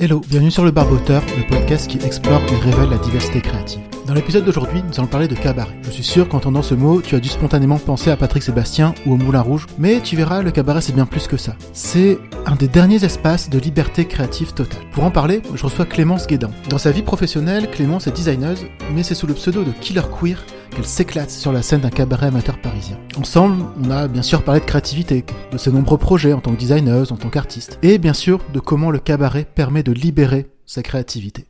Hello, bienvenue sur le Barboteur, le podcast qui explore et révèle la diversité créative. Dans l'épisode d'aujourd'hui, nous allons parler de cabaret. Je suis sûr qu'en entendant ce mot, tu as dû spontanément penser à Patrick Sébastien ou au Moulin Rouge, mais tu verras, le cabaret c'est bien plus que ça. C'est un des derniers espaces de liberté créative totale. Pour en parler, je reçois Clémence Guédan. Dans sa vie professionnelle, Clémence est designeuse, mais c'est sous le pseudo de Killer Queer qu'elle s'éclate sur la scène d'un cabaret amateur parisien. Ensemble, on a bien sûr parlé de créativité, de ses nombreux projets en tant que designeuse, en tant qu'artiste, et bien sûr de comment le cabaret permet de libérer sa créativité.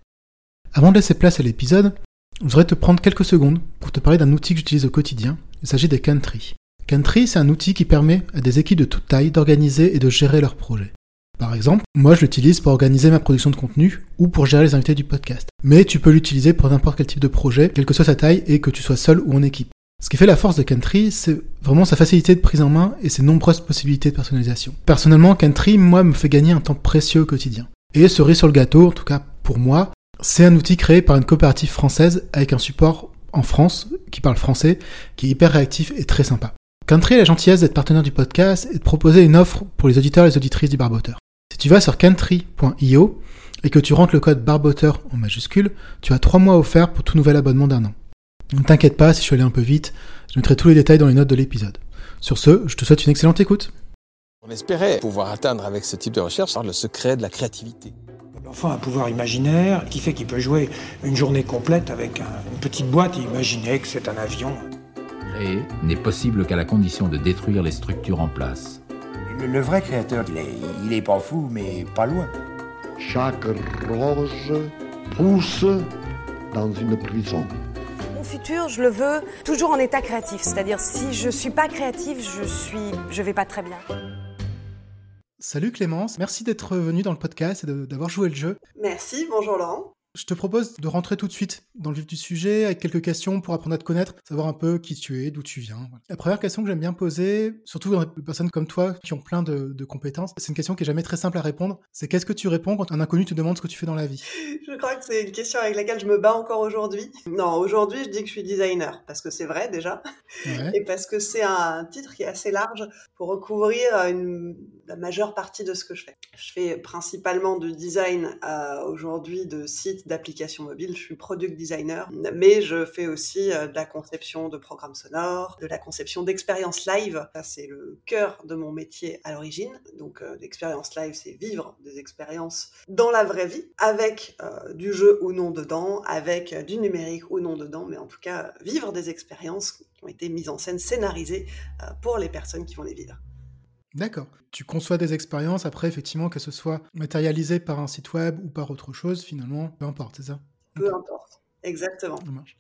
Avant de laisser place à l'épisode, je voudrais te prendre quelques secondes pour te parler d'un outil que j'utilise au quotidien. Il s'agit des Country. Country, c'est un outil qui permet à des équipes de toute taille d'organiser et de gérer leurs projets. Par exemple, moi je l'utilise pour organiser ma production de contenu ou pour gérer les invités du podcast. Mais tu peux l'utiliser pour n'importe quel type de projet, quelle que soit sa taille et que tu sois seul ou en équipe. Ce qui fait la force de Country, c'est vraiment sa facilité de prise en main et ses nombreuses possibilités de personnalisation. Personnellement, Country, moi, me fait gagner un temps précieux au quotidien. Et cerise sur le gâteau, en tout cas pour moi, c'est un outil créé par une coopérative française avec un support en France qui parle français, qui est hyper réactif et très sympa. Country a la gentillesse d'être partenaire du podcast et de proposer une offre pour les auditeurs et les auditrices du Barboteur. Si tu vas sur country.io et que tu rentres le code barboteur en majuscule, tu as trois mois offerts pour tout nouvel abonnement d'un an. Ne t'inquiète pas si je suis allé un peu vite, je mettrai tous les détails dans les notes de l'épisode. Sur ce, je te souhaite une excellente écoute. On espérait pouvoir atteindre avec ce type de recherche le secret de la créativité. L'enfant a un pouvoir imaginaire qui fait qu'il peut jouer une journée complète avec un- une petite boîte et imaginer que c'est un avion. Créer n'est possible qu'à la condition de détruire les structures en place. Le, le vrai créateur, il est, il est pas fou, mais pas loin. Chaque rose pousse dans une prison. Mon futur, je le veux toujours en état créatif. C'est-à-dire, si je suis pas créative, je suis, je vais pas très bien. Salut Clémence, merci d'être venue dans le podcast et d'avoir joué le jeu. Merci, bonjour Laurent. Je te propose de rentrer tout de suite dans le vif du sujet avec quelques questions pour apprendre à te connaître, savoir un peu qui tu es, d'où tu viens. Voilà. La première question que j'aime bien poser, surtout dans des personnes comme toi qui ont plein de, de compétences, c'est une question qui est jamais très simple à répondre. C'est qu'est-ce que tu réponds quand un inconnu te demande ce que tu fais dans la vie? Je crois que c'est une question avec laquelle je me bats encore aujourd'hui. Non, aujourd'hui, je dis que je suis designer, parce que c'est vrai déjà, Ouais. et parce que c'est un titre qui est assez large pour recouvrir une, la majeure partie de ce que je fais. Je fais principalement du design euh, aujourd'hui de sites d'applications mobiles. Je suis product designer, mais je fais aussi euh, de la conception de programmes sonores, de la conception d'expériences live. Ça, c'est le cœur de mon métier à l'origine. Donc, euh, l'expérience live, c'est vivre des expériences dans la vraie vie, avec euh, du jeu ou non dedans, avec du numérique ou non dedans, mais en tout cas, vivre des expériences qui ont été mises en scène, scénarisées pour les personnes qui vont les vivre. D'accord. Tu conçois des expériences, après, effectivement, que ce soit matérialisé par un site web ou par autre chose, finalement, peu importe, c'est ça? Peu importe. Exactement. Ça marche.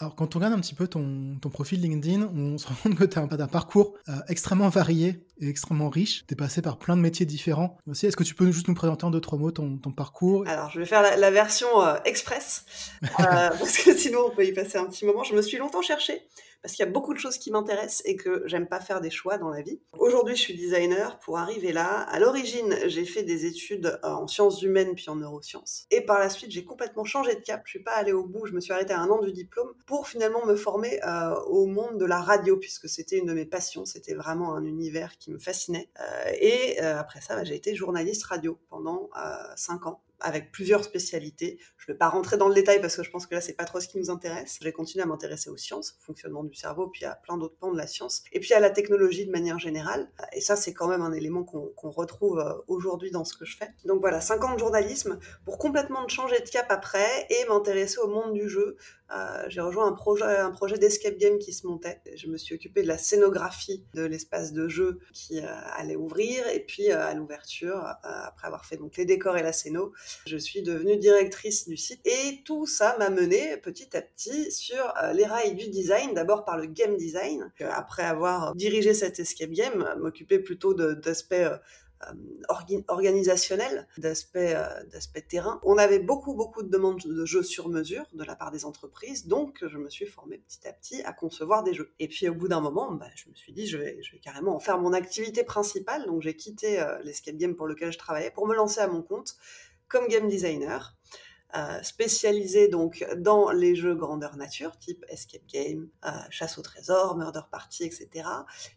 Alors, quand on regarde un petit peu ton, ton profil LinkedIn, on se rend compte que tu as un, parcours euh, extrêmement varié et extrêmement riche. Tu es passé par plein de métiers différents. Aussi, est-ce que tu peux juste nous présenter en deux, trois mots ton, ton parcours Alors, je vais faire la, la version euh, express, euh, parce que sinon on peut y passer un petit moment. Je me suis longtemps cherchée, parce qu'il y a beaucoup de choses qui m'intéressent et que j'aime pas faire des choix dans la vie. Aujourd'hui, je suis designer. Pour arriver là, à l'origine, j'ai fait des études euh, en sciences humaines puis en neurosciences. Et par la suite, j'ai complètement changé de cap. Je suis pas allée au bout. Je me suis arrêtée à un an du diplôme pour finalement me former euh, au monde de la radio, puisque c'était une de mes passions. C'était vraiment un univers qui fascinait. Euh, et euh, après ça, bah, j'ai été journaliste radio pendant euh, cinq ans avec plusieurs spécialités. Je ne vais pas rentrer dans le détail parce que je pense que là, c'est pas trop ce qui nous intéresse. J'ai continué à m'intéresser aux sciences, au fonctionnement du cerveau, puis à plein d'autres pans de la science, et puis à la technologie de manière générale. Et ça, c'est quand même un élément qu'on retrouve euh, aujourd'hui dans ce que je fais. Donc voilà, cinq ans de journalisme pour complètement changer de cap après et m'intéresser au monde du jeu. Euh, j'ai rejoint un projet, un projet d'escape game qui se montait. Je me suis occupée de la scénographie de l'espace de jeu qui euh, allait ouvrir, et puis à l'ouverture, après avoir fait donc les décors et la scéno, je suis devenue directrice du site et tout ça m'a mené petit à petit sur euh, les rails du design, d'abord par le game design. Euh, Après avoir dirigé cet escape game, euh, m'occuper plutôt d'aspects organisationnel, d'aspect d'aspect terrain. On avait beaucoup beaucoup de demandes de jeux sur mesure de la part des entreprises, donc je me suis formée petit à petit à concevoir des jeux. Et puis au bout d'un moment, bah, je me suis dit je vais, carrément en faire mon activité principale, donc j'ai quitté l'escape game pour lequel je travaillais pour me lancer à mon compte comme game designer. euh, spécialisé donc dans les jeux grandeur nature, type escape game, euh, chasse au trésor, murder party, etc.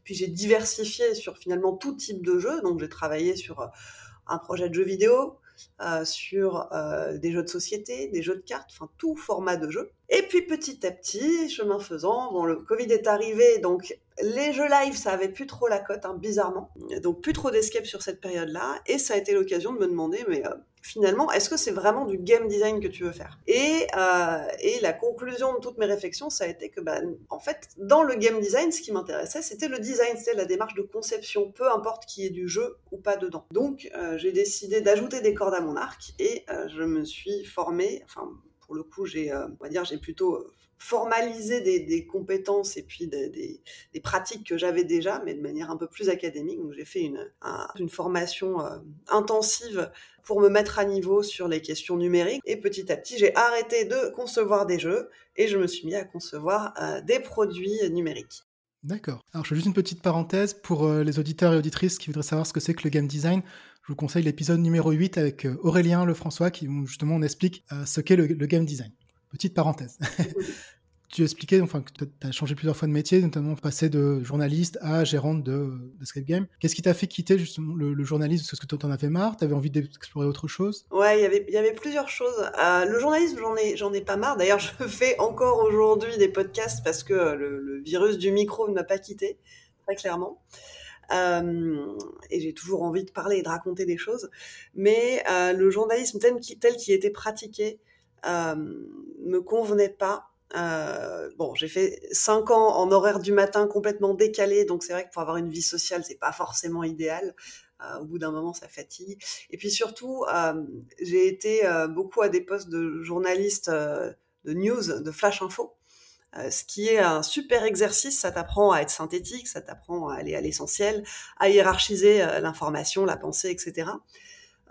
Puis j'ai diversifié sur finalement tout type de jeu, donc j'ai travaillé sur euh, un projet de jeu vidéo, euh, sur des jeux de société, des jeux de cartes, enfin tout format de jeu. Et puis petit à petit, chemin faisant, bon, le Covid est arrivé, donc les jeux live, ça avait plus trop la cote, hein, bizarrement. Donc plus trop d'escape sur cette période-là. Et ça a été l'occasion de me demander, mais finalement, est-ce que c'est vraiment du game design que tu veux faire? Et, euh, et la conclusion de toutes mes réflexions, ça a été que, bah, en fait, dans le game design, ce qui m'intéressait, c'était le design, c'était la démarche de conception, peu importe qui est du jeu ou pas dedans. Donc, euh, j'ai décidé d'ajouter des cordes à mon arc et euh, je me suis formée, enfin, pour le coup, on va j'ai plutôt formalisé des, compétences et puis des, pratiques que j'avais déjà, mais de manière un peu plus académique. Donc j'ai fait une, un, une formation euh, intensive pour me mettre à niveau sur les questions numériques. Et petit à petit, j'ai arrêté de concevoir des jeux et je me suis mis à concevoir euh, des produits numériques. D'accord. Alors je fais juste une petite parenthèse pour euh, les auditeurs et auditrices qui voudraient savoir ce que c'est que le game design. Je vous conseille l'épisode numéro 8 avec Aurélien Lefrançois qui justement on explique ce qu'est le game design. Petite parenthèse. tu expliquais enfin, que tu as changé plusieurs fois de métier, notamment passé de journaliste à gérante de, d'escape game. Qu'est-ce qui t'a fait quitter justement le, le journalisme? Est-ce que tu en avais marre Tu avais envie d'explorer autre chose? Ouais, y il y avait plusieurs choses. Euh, le journalisme, j'en ai, j'en ai pas marre. D'ailleurs, je fais encore aujourd'hui des podcasts parce que le, le virus du micro ne m'a pas quitté, très clairement. Euh, et j'ai toujours envie de parler et de raconter des choses. Mais euh, le journalisme tel qu'il tel qu était pratiqué euh, me convenait pas. Euh, bon, j'ai fait cinq ans en horaire du matin complètement décalé, donc c'est vrai que pour avoir une vie sociale, c'est pas forcément idéal. Euh, au bout d'un moment, ça fatigue. Et puis surtout, euh, j'ai été euh, beaucoup à des postes de journaliste euh, de news, de flash info, euh, ce qui est un super exercice. Ça t'apprend à être synthétique, ça t'apprend à aller à l'essentiel, à hiérarchiser euh, l'information, la pensée, etc.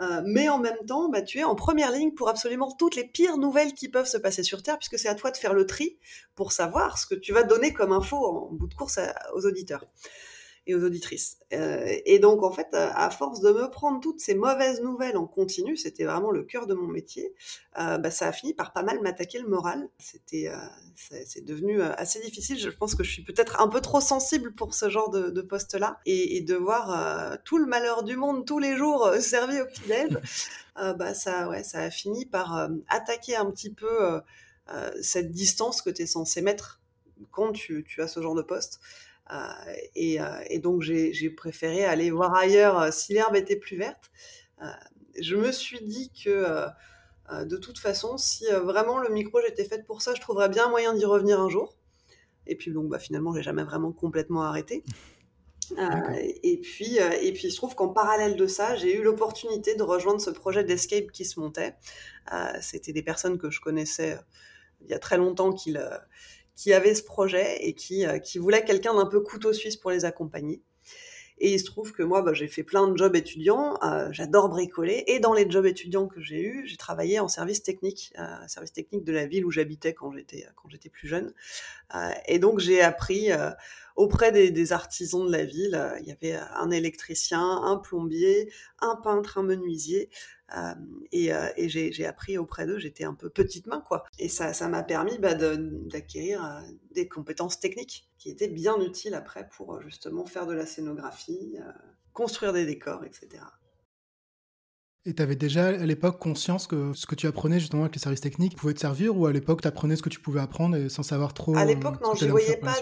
Euh, mais en même temps, bah, tu es en première ligne pour absolument toutes les pires nouvelles qui peuvent se passer sur Terre, puisque c'est à toi de faire le tri pour savoir ce que tu vas donner comme info en bout de course aux auditeurs et aux auditrices. Euh, et donc, en fait, à force de me prendre toutes ces mauvaises nouvelles en continu, c'était vraiment le cœur de mon métier, euh, bah, ça a fini par pas mal m'attaquer le moral. C'était, euh, c'est devenu assez difficile. Je pense que je suis peut-être un peu trop sensible pour ce genre de, de poste-là. Et, et, de voir tout le malheur du monde tous les jours servi au petit-déj, bah, ça, ouais, ça a fini par attaquer un petit peu cette distance que tu es censé mettre quand tu, tu as ce genre de poste. Euh, et, euh, et, donc j'ai préféré aller voir ailleurs euh, si l'herbe était plus verte. je me suis dit que de toute façon, si vraiment le micro j'étais faite pour ça, je trouverais bien moyen d'y revenir un jour. Et puis donc bah, finalement, j'ai jamais vraiment complètement arrêté. Euh, et puis, euh, et puis, il se trouve qu'en parallèle de ça, j'ai eu l'opportunité de rejoindre ce projet d'escape qui se montait. Euh, C'était des personnes que je connaissais il y a très longtemps qui, qui avaient ce projet et qui, euh, qui quelqu'un d'un peu couteau suisse pour les accompagner. Et il se trouve que moi, bah, j'ai fait plein de jobs étudiants, euh, j'adore bricoler, et dans les jobs étudiants que j'ai eus, j'ai travaillé en service technique, euh, service technique de la ville où j'habitais quand j'étais plus jeune. Et donc j'ai appris auprès des, artisans de la ville, il y avait un électricien, un plombier, un peintre, un menuisier, euh, et, euh, j'ai appris auprès d'eux, j'étais un peu petite main, quoi. Et ça m'a permis bah, d'acquérir euh, des compétences techniques qui étaient bien utiles après pour justement faire de la scénographie, construire des décors, etc. Et tu avais déjà à l'époque conscience que ce que tu apprenais justement avec les services techniques pouvait te servir ou à l'époque tu apprenais ce que tu pouvais apprendre et sans savoir trop À l'époque, non, je voyais pas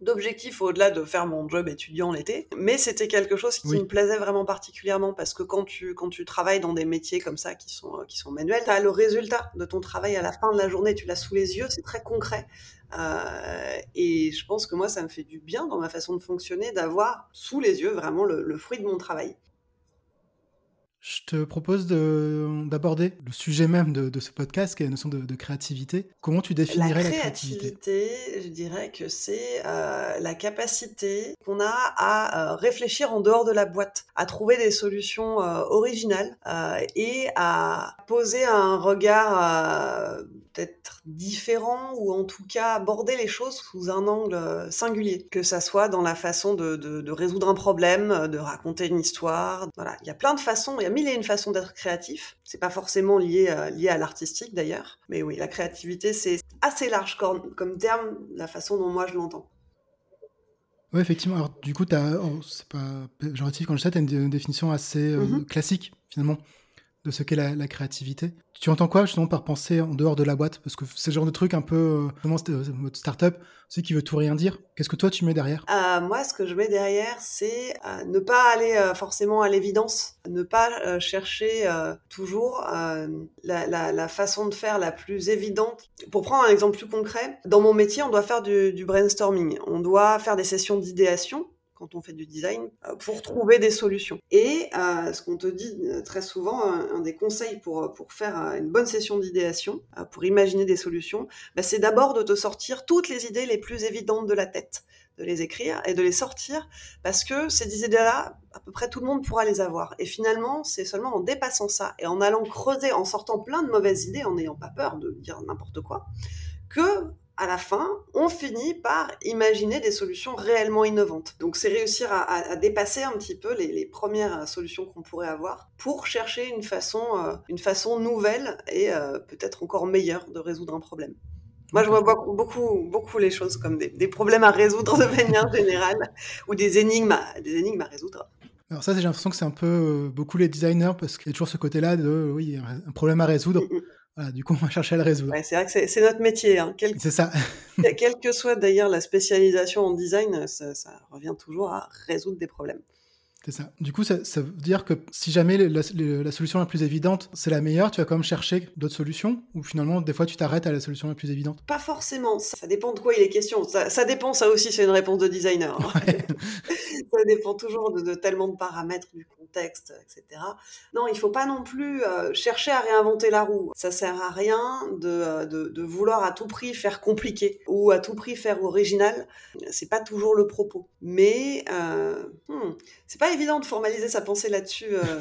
d'objectif euh, au-delà de faire mon job étudiant l'été, mais c'était quelque chose qui oui. me plaisait vraiment particulièrement parce que quand tu, quand tu travailles dans des métiers comme ça qui sont, qui sont manuels, tu as le résultat de ton travail à la fin de la journée, tu l'as sous les yeux, c'est très concret. Euh, et je pense que moi, ça me fait du bien dans ma façon de fonctionner d'avoir sous les yeux vraiment le, le fruit de mon travail. Je te propose d'aborder le sujet même de, ce podcast, qui est la notion de, créativité. Comment tu définirais la créativité, la créativité Je dirais que c'est euh, la capacité qu'on a à euh, réfléchir en dehors de la boîte, à trouver des solutions euh, originales et à poser un regard peut-être différent ou en tout cas aborder les choses sous un angle singulier, que ça soit dans la façon de, de, de résoudre un problème, de raconter une histoire. Voilà, il y a plein de façons, il y a mille et une façons d'être créatif. C'est pas forcément lié, euh, lié à l'artistique d'ailleurs, mais oui, la créativité c'est assez large comme, comme terme, la façon dont moi je l'entends. Oui, effectivement. Alors, du coup, oh, c'est pas péjoratif quand je sais, tu as une, une, définition assez euh, mm -hmm. classique, finalement, de ce qu'est la, créativité. Tu entends quoi justement par penser en dehors de la boîte? Parce que c'est genre de truc un peu, comment euh, mode start-up, c'est qui veut tout rien dire. Qu'est-ce que toi tu mets derrière? Euh, Moi, ce que je mets derrière, c'est euh, ne pas aller euh, forcément à l'évidence, ne pas euh, chercher toujours la, façon de faire la plus évidente. Pour prendre un exemple plus concret, dans mon métier, on doit faire du brainstorming, on doit faire des sessions d'idéation quand on fait du design, euh, pour trouver des solutions. Et euh, ce qu'on te dit euh, très souvent, un, des conseils pour, pour faire une bonne session d'idéation, pour imaginer des solutions, bah, c'est d'abord de te sortir toutes les idées les plus évidentes de la tête de les écrire et de les sortir parce que ces idées-là, à peu près tout le monde pourra les avoir. Et finalement, c'est seulement en dépassant ça et en allant creuser, en sortant plein de mauvaises idées, en n'ayant pas peur de dire n'importe quoi, que à la fin, on finit par imaginer des solutions réellement innovantes. Donc c'est réussir à, à, dépasser un petit peu les, les premières solutions qu'on pourrait avoir pour chercher une façon, euh, une façon nouvelle et euh, peut-être encore meilleure de résoudre un problème. Moi, je vois beaucoup, beaucoup les choses comme des, des problèmes à résoudre de manière générale ou des énigmes, à, des énigmes à résoudre. Alors ça, j'ai l'impression que c'est un peu euh, beaucoup les designers parce qu'il y a toujours ce côté-là de oui, un problème à résoudre. Voilà, du coup, on va chercher à le résoudre. Ouais, c'est vrai que c'est notre métier. Hein. Quel... C'est ça. quelle que soit d'ailleurs la spécialisation en design, ça, ça, revient toujours à résoudre des problèmes. C'est ça. Du coup, ça, ça, veut dire que si jamais la, la, la solution la plus évidente, c'est la meilleure, tu vas quand même chercher d'autres solutions Ou finalement, des fois, tu t'arrêtes à la solution la plus évidente? Pas forcément. Ça, ça, dépend de quoi il est question. Ça, ça dépend, ça aussi, c'est une réponse de designer. Ouais. ça dépend toujours de, de, tellement de paramètres du contexte, etc. Non, il faut pas non plus euh, chercher à réinventer la roue. Ça sert à rien de, euh, de, de, vouloir à tout prix faire compliqué ou à tout prix faire original. C'est pas toujours le propos. Mais euh, hmm, c'est pas évident de formaliser sa pensée là-dessus. Euh...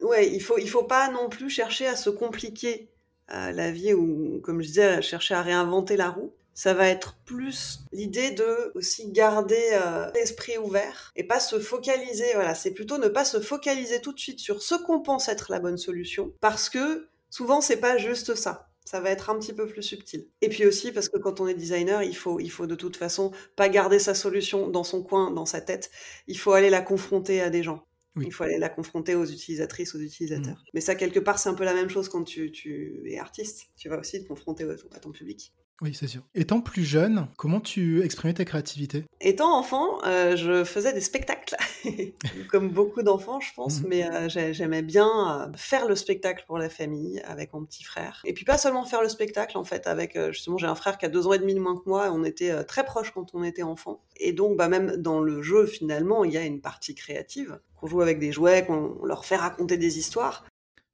ouais, il faut, il faut pas non plus chercher à se compliquer euh, la vie ou, comme je disais, chercher à réinventer la roue ça va être plus l'idée de aussi garder euh, l'esprit ouvert et pas se focaliser. Voilà, c'est plutôt ne pas se focaliser tout de suite sur ce qu'on pense être la bonne solution, parce que souvent c'est pas juste ça. Ça va être un petit peu plus subtil. Et puis aussi parce que quand on est designer, il faut, il faut de toute façon pas garder sa solution dans son coin, dans sa tête. Il faut aller la confronter à des gens. Oui. Il faut aller la confronter aux utilisatrices, aux utilisateurs. Mmh. Mais ça, quelque part, c'est un peu la même chose quand tu, tu es artiste. Tu vas aussi te confronter à ton public. Oui, c'est sûr. Étant plus jeune, comment tu exprimais ta créativité? Étant enfant, euh, je faisais des spectacles, comme beaucoup d'enfants, je pense, mmh. mais euh, j'aimais bien euh, faire le spectacle pour la famille avec mon petit frère. Et puis pas seulement faire le spectacle, en fait, avec justement, j'ai un frère qui a deux ans et demi de moins que moi, et on était très proches quand on était enfant. Et donc, bah, même dans le jeu, finalement, il y a une partie créative, qu'on joue avec des jouets, qu'on leur fait raconter des histoires.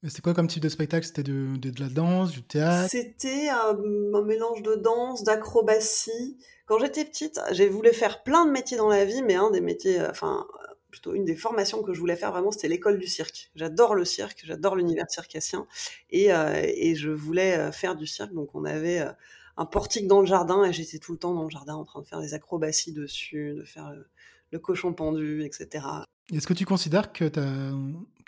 C'était quoi comme type de spectacle? C'était de, de, de, la danse, du théâtre? C'était un, un, mélange de danse, d'acrobatie. Quand j'étais petite, j'ai voulu faire plein de métiers dans la vie, mais un des métiers, euh, enfin, plutôt une des formations que je voulais faire vraiment, c'était l'école du cirque. J'adore le cirque, j'adore l'univers circassien, et, euh, et, je voulais euh, faire du cirque. Donc on avait euh, un portique dans le jardin, et j'étais tout le temps dans le jardin en train de faire des acrobaties dessus, de faire le, le cochon pendu, etc. Est-ce que tu considères que tu as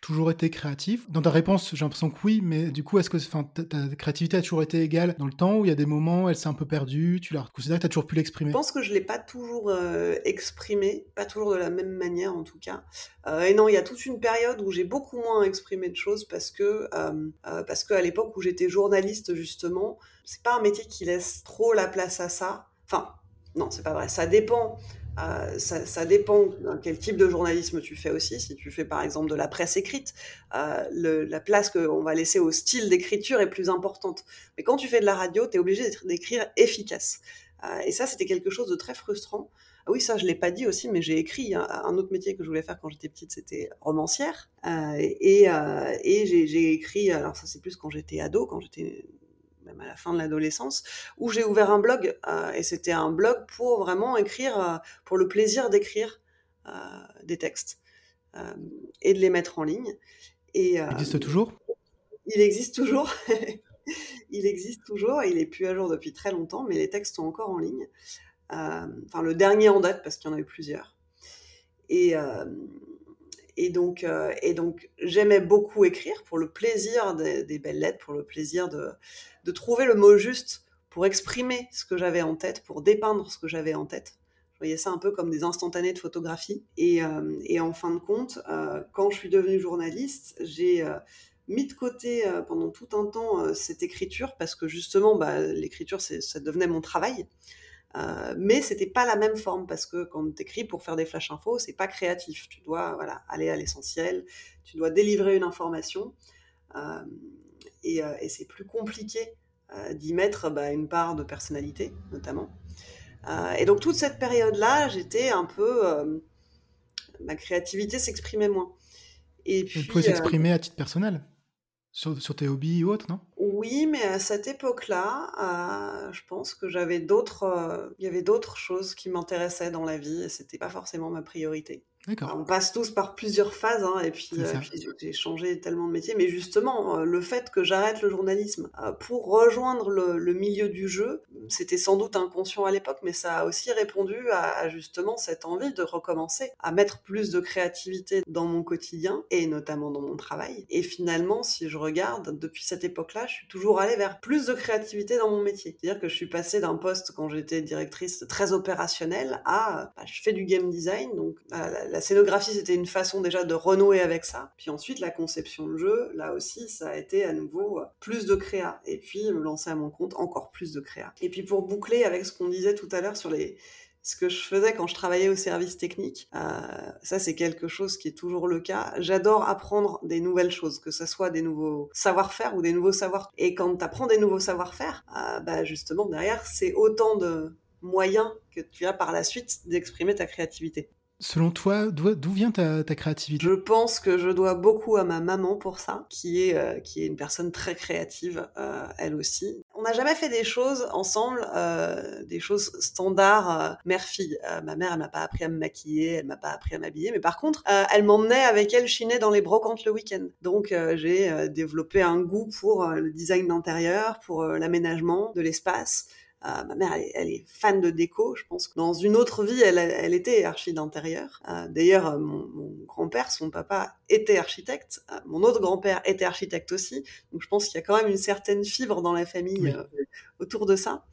toujours été créatif Dans ta réponse, j'ai l'impression que oui, mais du coup, est-ce que ta, ta, créativité a toujours été égale dans le temps ou il y a des moments où elle s'est un peu perdue Tu la considères que tu as toujours pu l'exprimer? Je pense que je ne l'ai pas toujours euh, exprimé, pas toujours de la même manière en tout cas. Euh, et non, il y a toute une période où j'ai beaucoup moins exprimé de choses parce que, euh, parce qu'à l'époque où j'étais journaliste, justement, c'est pas un métier qui laisse trop la place à ça. Enfin, non, c'est pas vrai. Ça dépend euh, ça, dépend quel type de journalisme tu fais aussi. Si tu fais par exemple de la presse écrite, euh, la place qu'on va laisser au style d'écriture est plus importante. Mais quand tu fais de la radio, tu es obligé d'écrire efficace. Euh, et ça, c'était quelque chose de très frustrant. Ah oui, ça, je l'ai pas dit aussi, mais j'ai écrit un, autre métier que je voulais faire quand j'étais petite, c'était romancière. Et j'ai écrit, alors ça c'est plus quand j'étais ado, quand j'étais même à la fin de l'adolescence, où j'ai ouvert un blog. Euh, et c'était un blog pour vraiment écrire, euh, pour le plaisir d'écrire euh, des textes et de les mettre en ligne. Et, il existe toujours? Il existe toujours. il existe toujours. Il est plus à jour depuis très longtemps, mais les textes sont encore en ligne. Enfin, le dernier en date, parce qu'il y en a eu plusieurs. Et, et donc, euh, et donc j'aimais beaucoup écrire pour le plaisir des, belles lettres, pour le plaisir de, trouver le mot juste pour exprimer ce que j'avais en tête, pour dépeindre ce que j'avais en tête. Je voyais ça un peu comme des instantanés de photographie. Et, euh, en fin de compte, euh, quand je suis devenue journaliste, j'ai mis de côté pendant tout un temps cette écriture parce que justement, bah, l'écriture, ça devenait mon travail. Euh, mais c'était pas la même forme parce que quand tu écris pour faire des flash infos, c'est pas créatif. Tu dois voilà, aller à l'essentiel, tu dois délivrer une information euh, et, euh, et c'est plus compliqué d'y mettre bah, une part de personnalité notamment. et donc toute cette période-là, j'étais un peu, ma créativité s'exprimait moins. Et puis, Elle pouvait s'exprimer à titre personnel sur, tes hobbies ou autres, non? Oui, mais à cette époque-là, euh, je pense que j'avais d'autres, euh, il y avait d'autres choses qui m'intéressaient dans la vie et c'était pas forcément ma priorité. On passe tous par plusieurs phases, hein, et puis, euh, j'ai changé tellement de métier. Mais justement, le fait que j'arrête le journalisme pour rejoindre le, milieu du jeu, c'était sans doute inconscient à l'époque, mais ça a aussi répondu à, justement cette envie de recommencer, à mettre plus de créativité dans mon quotidien et notamment dans mon travail. Et finalement, si je regarde, depuis cette époque-là, je suis toujours allée vers plus de créativité dans mon métier. C'est-à-dire que je suis passée d'un poste quand j'étais directrice très opérationnel à bah, je fais du game design, donc la, scénographie c'était une façon déjà de renouer avec ça. Puis ensuite la conception de jeu, là aussi ça a été à nouveau plus de créa. Et puis me lancer à mon compte encore plus de créa. Et puis pour boucler avec ce qu'on disait tout à l'heure sur les ce que je faisais quand je travaillais au service technique, euh, ça c'est quelque chose qui est toujours le cas. J'adore apprendre des nouvelles choses, que ce soit des nouveaux savoir-faire ou des nouveaux savoirs. Et quand tu apprends des nouveaux savoir-faire, euh, bah justement derrière c'est autant de moyens que tu as par la suite d'exprimer ta créativité. Selon toi, d'où vient ta, créativité? Je pense que je dois beaucoup à ma maman pour ça, qui est, euh, qui est une personne très créative, euh, elle aussi. On n'a jamais fait des choses ensemble, euh, des choses standards mère-fille. ma mère, elle m'a pas appris à me maquiller, elle m'a pas appris à m'habiller, mais par contre, elle m'emmenait avec elle chiner dans les brocantes le week-end. Donc j'ai développé un goût pour le design d'intérieur, pour l'aménagement de l'espace. Euh, ma mère, elle est, fan de déco. Je pense que dans une autre vie, elle, était archi d'intérieur. Euh, d'ailleurs, euh, mon, grand-père, son papa, était architecte. mon autre grand-père était architecte aussi. Donc, je pense qu'il y a quand même une certaine fibre dans la famille autour de ça.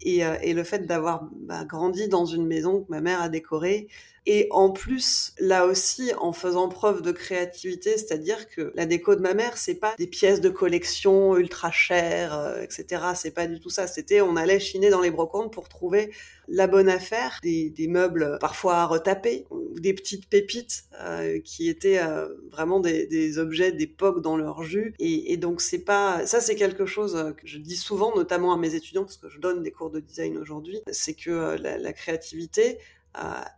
Et, le fait d'avoir bah, grandi dans une maison que ma mère a décorée, et en plus, là aussi, en faisant preuve de créativité, c'est-à-dire que la déco de ma mère, c'est pas des pièces de collection ultra chères, euh, etc. C'est pas du tout ça. C'était, on allait chiner dans les brocantes pour trouver la bonne affaire, des, meubles parfois à retaper, des petites pépites euh, qui étaient euh, vraiment des, objets d'époque dans leur jus. Et, donc c'est pas, ça c'est quelque chose que je dis souvent, notamment à mes étudiants, parce que je donne des cours de design aujourd'hui, c'est que la créativité, euh,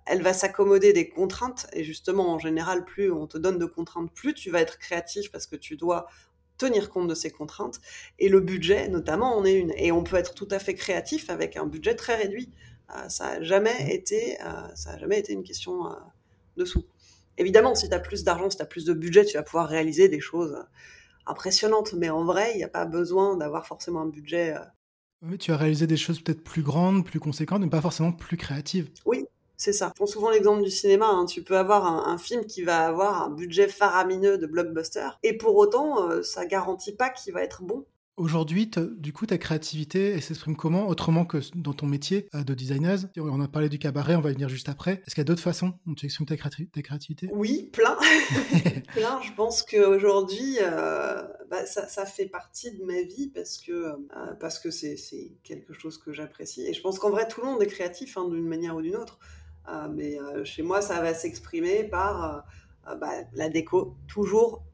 elle va s'accommoder des contraintes. Et justement, en général, plus on te donne de contraintes, plus tu vas être créatif parce que tu dois tenir compte de ces contraintes. Et le budget, notamment, en est une. Et on peut être tout à fait créatif avec un budget très réduit. Euh, ça n'a jamais, été, euh, ça jamais été une question de sous. Évidemment, si tu as plus d'argent, si tu as plus de budget, tu vas pouvoir réaliser des choses impressionnantes. Mais en vrai, il n'y a pas besoin d'avoir forcément un budget. Oui, tu as réalisé des choses peut-être plus grandes, plus conséquentes, mais pas forcément plus créatives. Oui, c'est ça. Je prends souvent l'exemple du cinéma. Hein. Tu peux avoir un, film qui va avoir un budget faramineux de blockbuster, et pour autant, euh, ça garantit pas qu'il va être bon. Aujourd'hui, du coup, ta créativité, elle s'exprime comment? Autrement que dans ton métier euh, de designer On a parlé du cabaret, on va y venir juste après. Est-ce qu'il y a d'autres façons dont tu exprimes ta, créativité? Oui, plein. plein. Je pense qu'aujourd'hui, euh, bah, ça, fait partie de ma vie parce que euh, parce que c'est quelque chose que j'apprécie. Et je pense qu'en vrai, tout le monde est créatif hein, d'une manière ou d'une autre. Euh, mais euh, chez moi, ça va s'exprimer par euh, bah, la déco, toujours,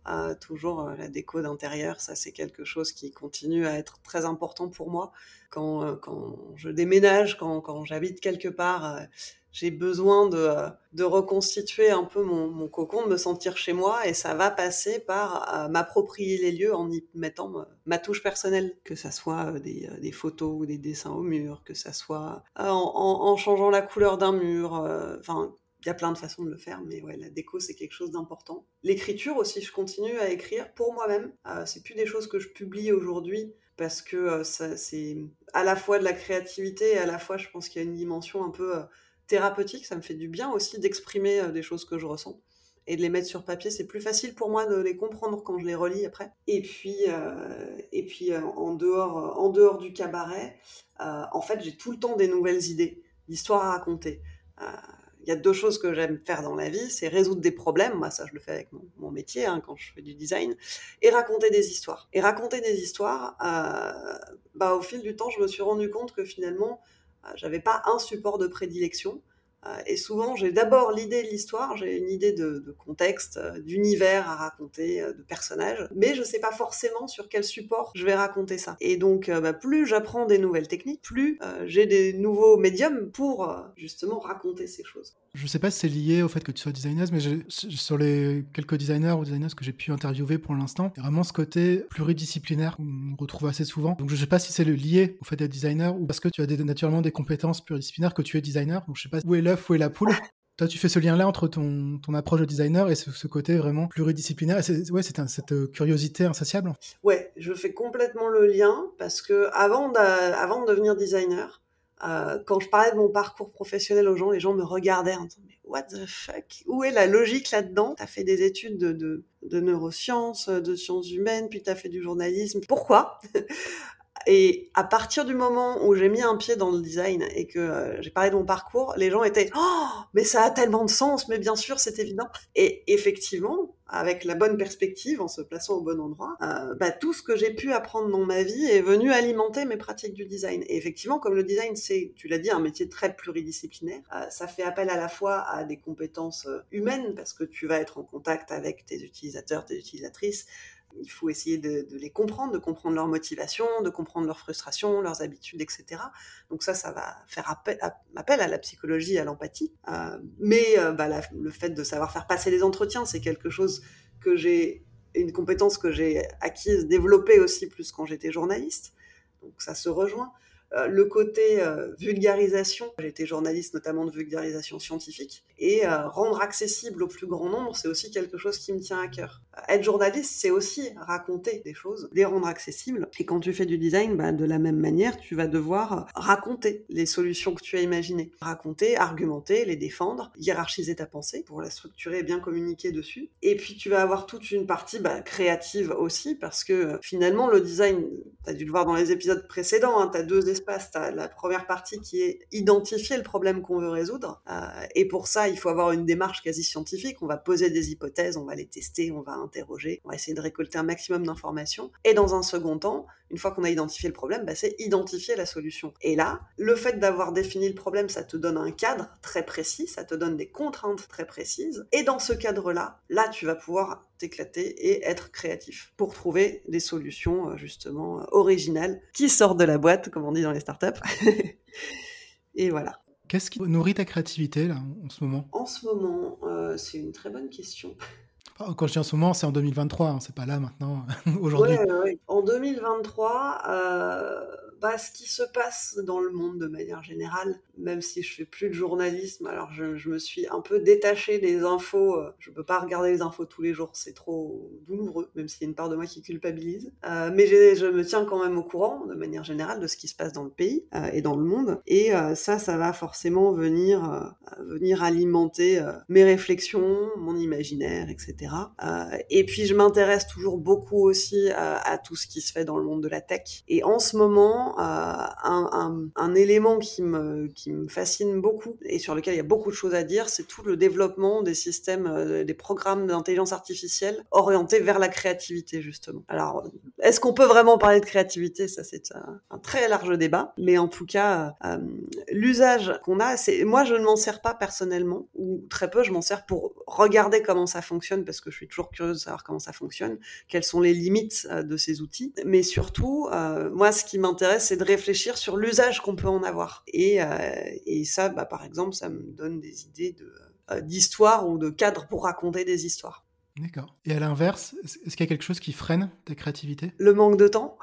toujours la déco d'intérieur. Ça, c'est quelque chose qui continue à être très important pour moi. Quand, quand je déménage, quand, quand j'habite quelque part, j'ai besoin de, de, reconstituer un peu mon, cocon, de me sentir chez moi, et ça va passer par euh, m'approprier les lieux en y mettant ma, touche personnelle, que ça soit euh, des, euh, photos ou des dessins au mur, que ça soit en, changeant la couleur d'un mur, enfin. il y a plein de façons de le faire, mais ouais, la déco, c'est quelque chose d'important. L'écriture aussi, je continue à écrire pour moi-même. c'est plus des choses que je publie aujourd'hui parce que c'est à la fois de la créativité et à la fois, je pense qu'il y a une dimension un peu thérapeutique, ça me fait du bien aussi d'exprimer euh, des choses que je ressens et de les mettre sur papier. C'est plus facile pour moi de les comprendre quand je les relis après. Et puis, euh, et puis euh, en, dehors, en dehors du cabaret, en fait, j'ai tout le temps des nouvelles idées, d'histoires à raconter. il y a deux choses que j'aime faire dans la vie, c'est résoudre des problèmes, moi ça je le fais avec mon, métier hein, quand je fais du design, et raconter des histoires. Et raconter des histoires, bah, au fil du temps, je me suis rendu compte que finalement, j'avais pas un support de prédilection. Euh, et souvent, j'ai d'abord l'idée de l'histoire, j'ai une idée de, contexte, euh, d'univers à raconter, de personnages, mais je sais pas forcément sur quel support je vais raconter ça. Et donc, bah, plus j'apprends des nouvelles techniques, plus j'ai des nouveaux médiums pour justement raconter ces choses. Je ne sais pas si c'est lié au fait que tu sois designer, mais sur les quelques designers ou designers que j'ai pu interviewer pour l'instant, il y a vraiment ce côté pluridisciplinaire qu'on retrouve assez souvent. Donc je ne sais pas si c'est lié au fait d'être designer ou parce que tu as naturellement des compétences pluridisciplinaires que tu es designer. Donc je sais pas où est l'œuf, où est la poule. Toi, tu fais ce lien-là entre ton, ton approche de designer et ce, côté vraiment pluridisciplinaire. C'est, ouais, c'est cette euh, curiosité insatiable. Ouais, je fais complètement le lien parce que avant, avant de devenir designer, euh, quand je parlais de mon parcours professionnel aux gens, les gens me regardaient en disant mais what the fuck? Où est la logique là-dedans? T'as fait des études de, de, de, neurosciences, de sciences humaines, puis t'as fait du journalisme. Pourquoi? Et à partir du moment où j'ai mis un pied dans le design et que euh, j'ai parlé de mon parcours, les gens étaient oh mais ça a tellement de sens, mais bien sûr c'est évident. Et effectivement, avec la bonne perspective, en se plaçant au bon endroit, euh, bah, tout ce que j'ai pu apprendre dans ma vie est venu alimenter mes pratiques du design. Et effectivement, comme le design, c'est, tu l'as dit, un métier très pluridisciplinaire, euh, ça fait appel à la fois à des compétences humaines, parce que tu vas être en contact avec tes utilisateurs, tes utilisatrices, il faut essayer de, les comprendre, de comprendre leurs motivations, de comprendre leurs frustrations, leurs habitudes, etc. Donc ça, ça va faire appel à, la psychologie, à l'empathie. Euh, mais euh, bah, le fait de savoir faire passer les entretiens, c'est quelque chose que j'ai, une compétence que j'ai acquise, développée aussi plus quand j'étais journaliste. Donc ça se rejoint. Euh, le côté euh, vulgarisation, j'étais journaliste notamment de vulgarisation scientifique, et euh, rendre accessible au plus grand nombre, c'est aussi quelque chose qui me tient à cœur. être journaliste, c'est aussi raconter des choses, les rendre accessibles. Et quand tu fais du design, bah, de la même manière, tu vas devoir raconter les solutions que tu as imaginées. Raconter, argumenter, les défendre, hiérarchiser ta pensée pour la structurer et bien communiquer dessus. Et puis tu vas avoir toute une partie bah, créative aussi, parce que finalement, le design, tu as dû le voir dans les épisodes précédents, hein, tu as deux espaces la première partie qui est identifier le problème qu'on veut résoudre. Euh, et pour ça, il faut avoir une démarche quasi scientifique. On va poser des hypothèses, on va les tester, on va interroger, on va essayer de récolter un maximum d'informations. Et dans un second temps, une fois qu'on a identifié le problème, bah, c'est identifier la solution. Et là, le fait d'avoir défini le problème, ça te donne un cadre très précis, ça te donne des contraintes très précises. Et dans ce cadre-là, là, tu vas pouvoir t'éclater et être créatif pour trouver des solutions euh, justement euh, originales qui sortent de la boîte, comme on dit dans les startups. et voilà. Qu'est-ce qui nourrit ta créativité là en ce moment? En ce moment, euh, c'est une très bonne question. Quand je dis en ce moment, c'est en 2023, hein, c'est pas là maintenant, aujourd'hui. En 2023, euh, bah, ce qui se passe dans le monde de manière générale, même si je fais plus de journalisme, alors je, me suis un peu détachée des infos. Euh, je peux pas regarder les infos tous les jours, c'est trop douloureux, même s'il y a une part de moi qui culpabilise. Euh, mais je me tiens quand même au courant, de manière générale, de ce qui se passe dans le pays euh, et dans le monde. Et ça, ça va forcément venir, venir alimenter mes réflexions, mon imaginaire, etc. et puis je m'intéresse toujours beaucoup aussi à tout ce qui se fait dans le monde de la tech. Et en ce moment, un, un, élément qui me, qui me fascine beaucoup et sur lequel il y a beaucoup de choses à dire, c'est tout le développement des systèmes, euh, des programmes d'intelligence artificielle orientés vers la créativité, justement. Alors, est-ce qu'on peut vraiment parler de créativité? Ça, c'est un, très large débat. Mais en tout cas, euh, l'usage qu'on a, c'est moi, je ne m'en sers pas personnellement, ou très peu, je m'en sers pour regarder comment ça fonctionne, parce que je suis toujours curieuse de savoir comment ça fonctionne, quelles sont les limites euh, de ces outils. Mais surtout, moi, ce qui m'intéresse, c'est de réfléchir sur l'usage qu'on peut en avoir. Et, euh, et ça, bah, par exemple, ça me donne des idées de, euh, d'histoire ou de cadres pour raconter des histoires. D'accord. Et à l'inverse, est-ce qu'il y a quelque chose qui freine ta créativité? Le manque de temps.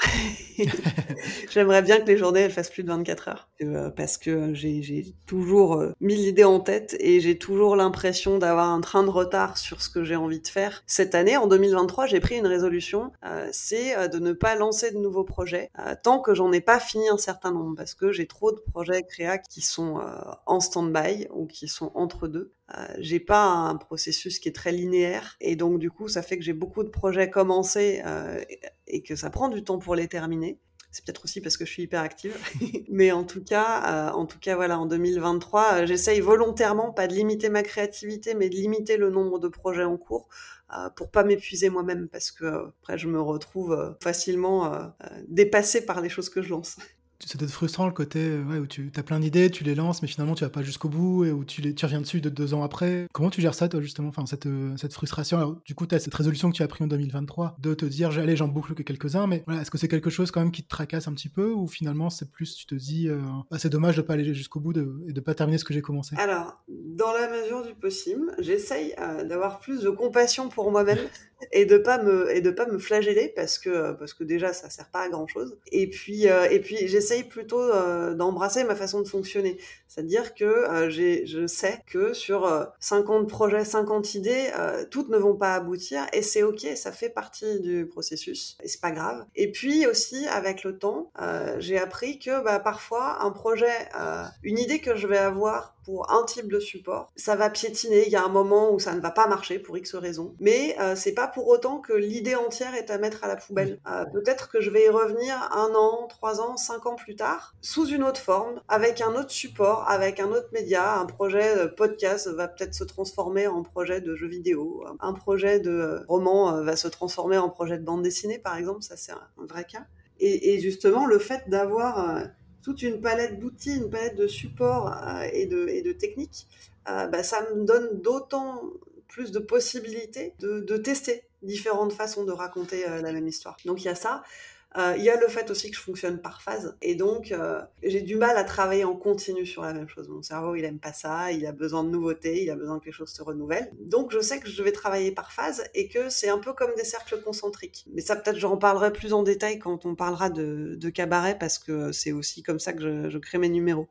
J'aimerais bien que les journées elles fassent plus de 24 heures euh, parce que j'ai toujours euh, mille idées en tête et j'ai toujours l'impression d'avoir un train de retard sur ce que j'ai envie de faire. Cette année, en 2023, j'ai pris une résolution, euh, c'est de ne pas lancer de nouveaux projets tant que j'en ai pas fini un certain nombre parce que j'ai trop de projets créa qui sont en stand-by ou qui sont entre deux. Euh, j'ai pas un processus qui est très linéaire et donc du coup ça fait que j'ai beaucoup de projets commencés euh, et que ça prend du temps pour les terminer. C'est peut-être aussi parce que je suis hyper active. Mais en tout cas, en tout cas, voilà, en 2023, j'essaye volontairement pas de limiter ma créativité, mais de limiter le nombre de projets en cours pour pas m'épuiser moi-même parce que après je me retrouve facilement dépassée par les choses que je lance ça doit être frustrant le côté euh, ouais, où tu as plein d'idées, tu les lances, mais finalement tu vas pas jusqu'au bout et où tu, les, tu reviens dessus de deux ans après. Comment tu gères ça, toi, justement, enfin, cette, euh, cette frustration? Alors, du coup, tu as cette résolution que tu as prise en 2023 de te dire, allez, j'en boucle que quelques-uns, mais voilà, est-ce que c'est quelque chose quand même qui te tracasse un petit peu ou finalement c'est plus, tu te dis, euh, ah, c'est dommage de pas aller jusqu'au bout de, et de pas terminer ce que j'ai commencé? Alors, dans la mesure du possible, j'essaye d'avoir plus de compassion pour moi-même. et de pas me et de pas me flageller parce que parce que déjà ça sert pas à grand chose et puis et puis j'essaye plutôt d'embrasser ma façon de fonctionner c'est-à-dire que euh, je sais que sur 50 euh, projets, 50 idées, euh, toutes ne vont pas aboutir et c'est ok, ça fait partie du processus et c'est pas grave. Et puis aussi avec le temps, j'ai appris que bah, parfois un projet, une idée que je vais avoir pour un type de support, ça va piétiner. Il y a un moment où ça ne va pas marcher pour X raisons, mais c'est pas pour autant que l'idée entière est à mettre à la poubelle. Peut-être que je vais y revenir un an, trois ans, cinq ans plus tard, sous une autre forme, avec un autre support avec un autre média. Un projet podcast va peut-être se transformer en projet de jeu vidéo. Un projet de roman euh, va se transformer en projet de bande dessinée, par exemple. Ça, c'est un vrai cas. Et, justement, le fait d'avoir euh, toute une palette d'outils, une palette de supports euh, et, de, techniques, bah, ça me donne d'autant plus de possibilités de, de, tester différentes façons de raconter la même histoire. Donc il y a ça. Euh, il y a le fait aussi que je fonctionne par phase et donc euh, j'ai du mal à travailler en continu sur la même chose. Mon cerveau il aime pas ça, il a besoin de nouveautés, il a besoin que les choses se renouvellent. Donc je sais que je vais travailler par phase et que c'est un peu comme des cercles concentriques. Mais ça peut-être j'en parlerai plus en détail quand on parlera de, cabaret parce que c'est aussi comme ça que je, crée mes numéros.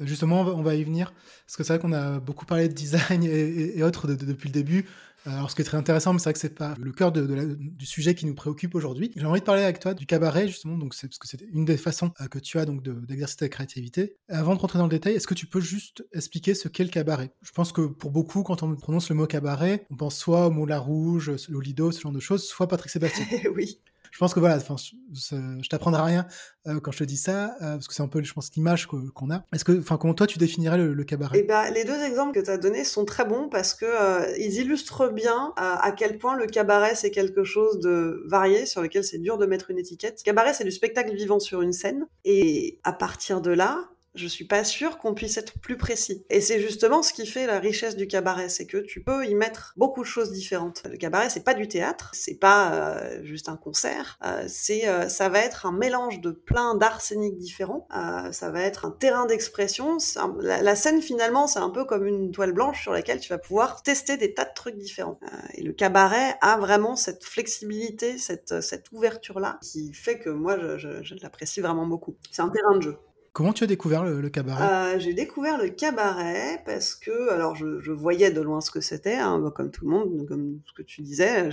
Justement, on va, y venir, parce que c'est vrai qu'on a beaucoup parlé de design et, autres depuis le début. Alors, ce qui est très intéressant, mais c'est vrai que c'est pas le cœur de, du sujet qui nous préoccupe aujourd'hui. J'ai envie de parler avec toi du cabaret, justement, donc c'est parce que c'est une des façons euh, que tu as donc d'exercer ta créativité. Avant de rentrer dans le détail, est-ce que tu peux juste expliquer ce qu'est le cabaret? Je pense que pour beaucoup, quand on prononce le mot cabaret, on pense soit au Moulin Rouge, au Lido, ce genre de choses, soit Patrick Sébastien. oui je pense que voilà, je, t'apprendrai rien euh, quand je te dis ça, euh, parce que c'est un peu, je pense, l'image qu'on a. Est-ce que, enfin, comment toi tu définirais le, cabaret? Eh ben, les deux exemples que tu as donnés sont très bons parce que euh, ils illustrent bien à quel point le cabaret c'est quelque chose de varié sur lequel c'est dur de mettre une étiquette. Cabaret, c'est du spectacle vivant sur une scène, et à partir de là, je suis pas sûre qu'on puisse être plus précis. Et c'est justement ce qui fait la richesse du cabaret, c'est que tu peux y mettre beaucoup de choses différentes. Le cabaret, c'est pas du théâtre, c'est pas euh, juste un concert, euh, c'est euh, ça va être un mélange de plein scéniques différents. ça va être un terrain d'expression. La, scène finalement, c'est un peu comme une toile blanche sur laquelle tu vas pouvoir tester des tas de trucs différents. et le cabaret a vraiment cette flexibilité, cette cette ouverture là, qui fait que moi, je, je l'apprécie vraiment beaucoup. C'est un terrain de jeu. Comment tu as découvert le, cabaret? Euh, J'ai découvert le cabaret parce que, alors je, voyais de loin ce que c'était, hein, bah, comme tout le monde, comme ce que tu disais.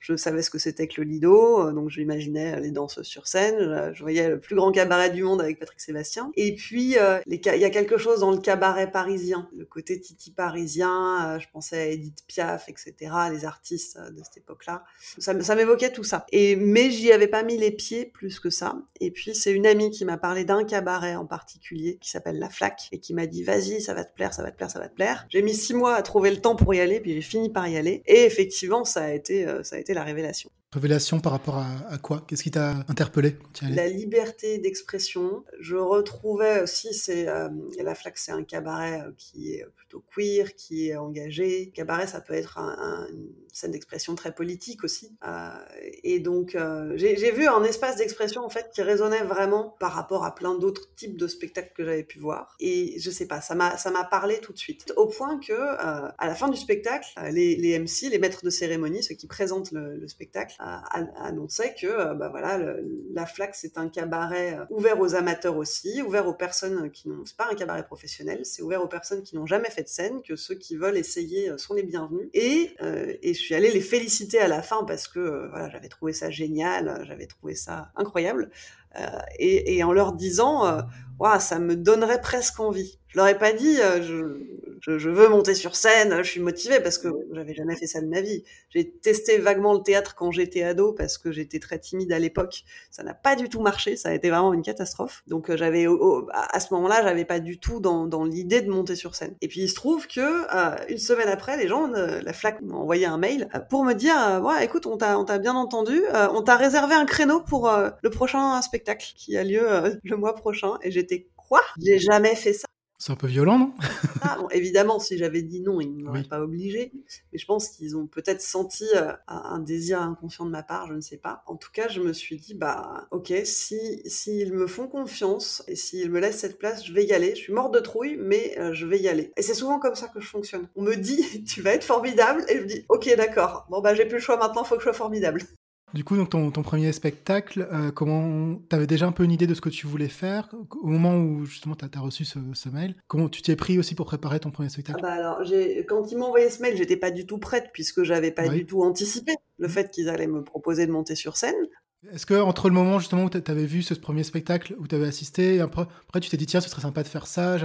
Je, savais ce que c'était que le Lido, euh, donc j'imaginais les danses sur scène. Je, voyais le plus grand cabaret du monde avec Patrick Sébastien. Et puis, euh, il y a quelque chose dans le cabaret parisien, le côté titi parisien. je pensais à Edith Piaf, etc., les artistes de cette époque-là. Ça, m'évoquait tout ça. Mais j'y avais pas mis les pieds plus que ça. Et puis c'est une amie qui m'a parlé d'un cabaret en particulier qui s'appelle La Flaque et qui m'a dit vas-y, ça va te plaire, ça va te plaire, ça va te plaire. J'ai mis six mois à trouver le temps pour y aller, puis j'ai fini par y aller. Et effectivement, ça a été, euh, ça a été la révélation. Révélation par rapport à, quoi? Qu'est-ce qui t'a interpellé La liberté d'expression. Je retrouvais aussi, c'est euh, la flaque, c'est un cabaret euh, qui est plutôt queer, qui est engagé. Cabaret, ça peut être un, une scène d'expression très politique aussi. Euh, et donc, j'ai vu un espace d'expression en fait qui résonnait vraiment par rapport à plein d'autres types de spectacles que j'avais pu voir. Et je sais pas, ça m'a ça m'a parlé tout de suite, au point que à la fin du spectacle, les, MC, les maîtres de cérémonie, ceux qui présentent le spectacle annonçait que euh, bah voilà, la Flaque, c'est un cabaret euh, ouvert aux amateurs aussi, ouvert aux personnes qui n'ont... C'est pas un cabaret professionnel, c'est ouvert aux personnes qui n'ont jamais fait de scène, que ceux qui veulent essayer euh, sont les bienvenus. Et, et je suis allée les féliciter à la fin parce que voilà, j'avais trouvé ça génial, j'avais trouvé ça incroyable. Et, et, en leur disant, waouh, ça me donnerait presque envie. Je leur ai pas dit, je, je, veux monter sur scène, je suis motivée parce que j'avais jamais fait ça de ma vie. J'ai testé vaguement le théâtre quand j'étais ado parce que j'étais très timide à l'époque. Ça n'a pas du tout marché, ça a été vraiment une catastrophe. Donc euh, j'avais à ce moment-là, j'avais pas du tout dans, l'idée de monter sur scène. Et puis il se trouve que euh, une semaine après, les gens, la flaque m'ont envoyé un mail euh, pour me dire, ouais, écoute, on t'a bien entendu, on t'a réservé un créneau pour le prochain spectacle qui a lieu le mois prochain. Et j'étais quoi? J'ai jamais fait ça. C'est un peu violent, non? Ah, bon, Évidemment, si j'avais dit non, ils ne m'auraient pas obligé. Mais je pense qu'ils ont peut-être senti euh, un désir inconscient de ma part, je ne sais pas. En tout cas, je me suis dit, bah, ok, si s'ils me font confiance et s'ils me laissent cette place, je vais y aller. Je suis morte de trouille, mais euh, je vais y aller. Et c'est souvent comme ça que je fonctionne. On me dit, tu vas être formidable, et je me dis, ok, d'accord. Bon, bah, j'ai plus le choix maintenant, il faut que je sois formidable. Du coup, donc ton, ton premier spectacle, euh, comment t'avais déjà un peu une idée de ce que tu voulais faire au moment où justement t'as as reçu ce, ce, mail? Comment tu t'es pris aussi pour préparer ton premier spectacle? Ah bah alors, quand ils m'ont envoyé ce mail, j'étais pas du tout prête puisque j'avais pas du tout anticipé le mmh. fait qu'ils allaient me proposer de monter sur scène. Est-ce que entre le moment justement où tu avais vu ce premier spectacle, où tu avais assisté, après, tu t'es dit tiens ce serait sympa de faire ça,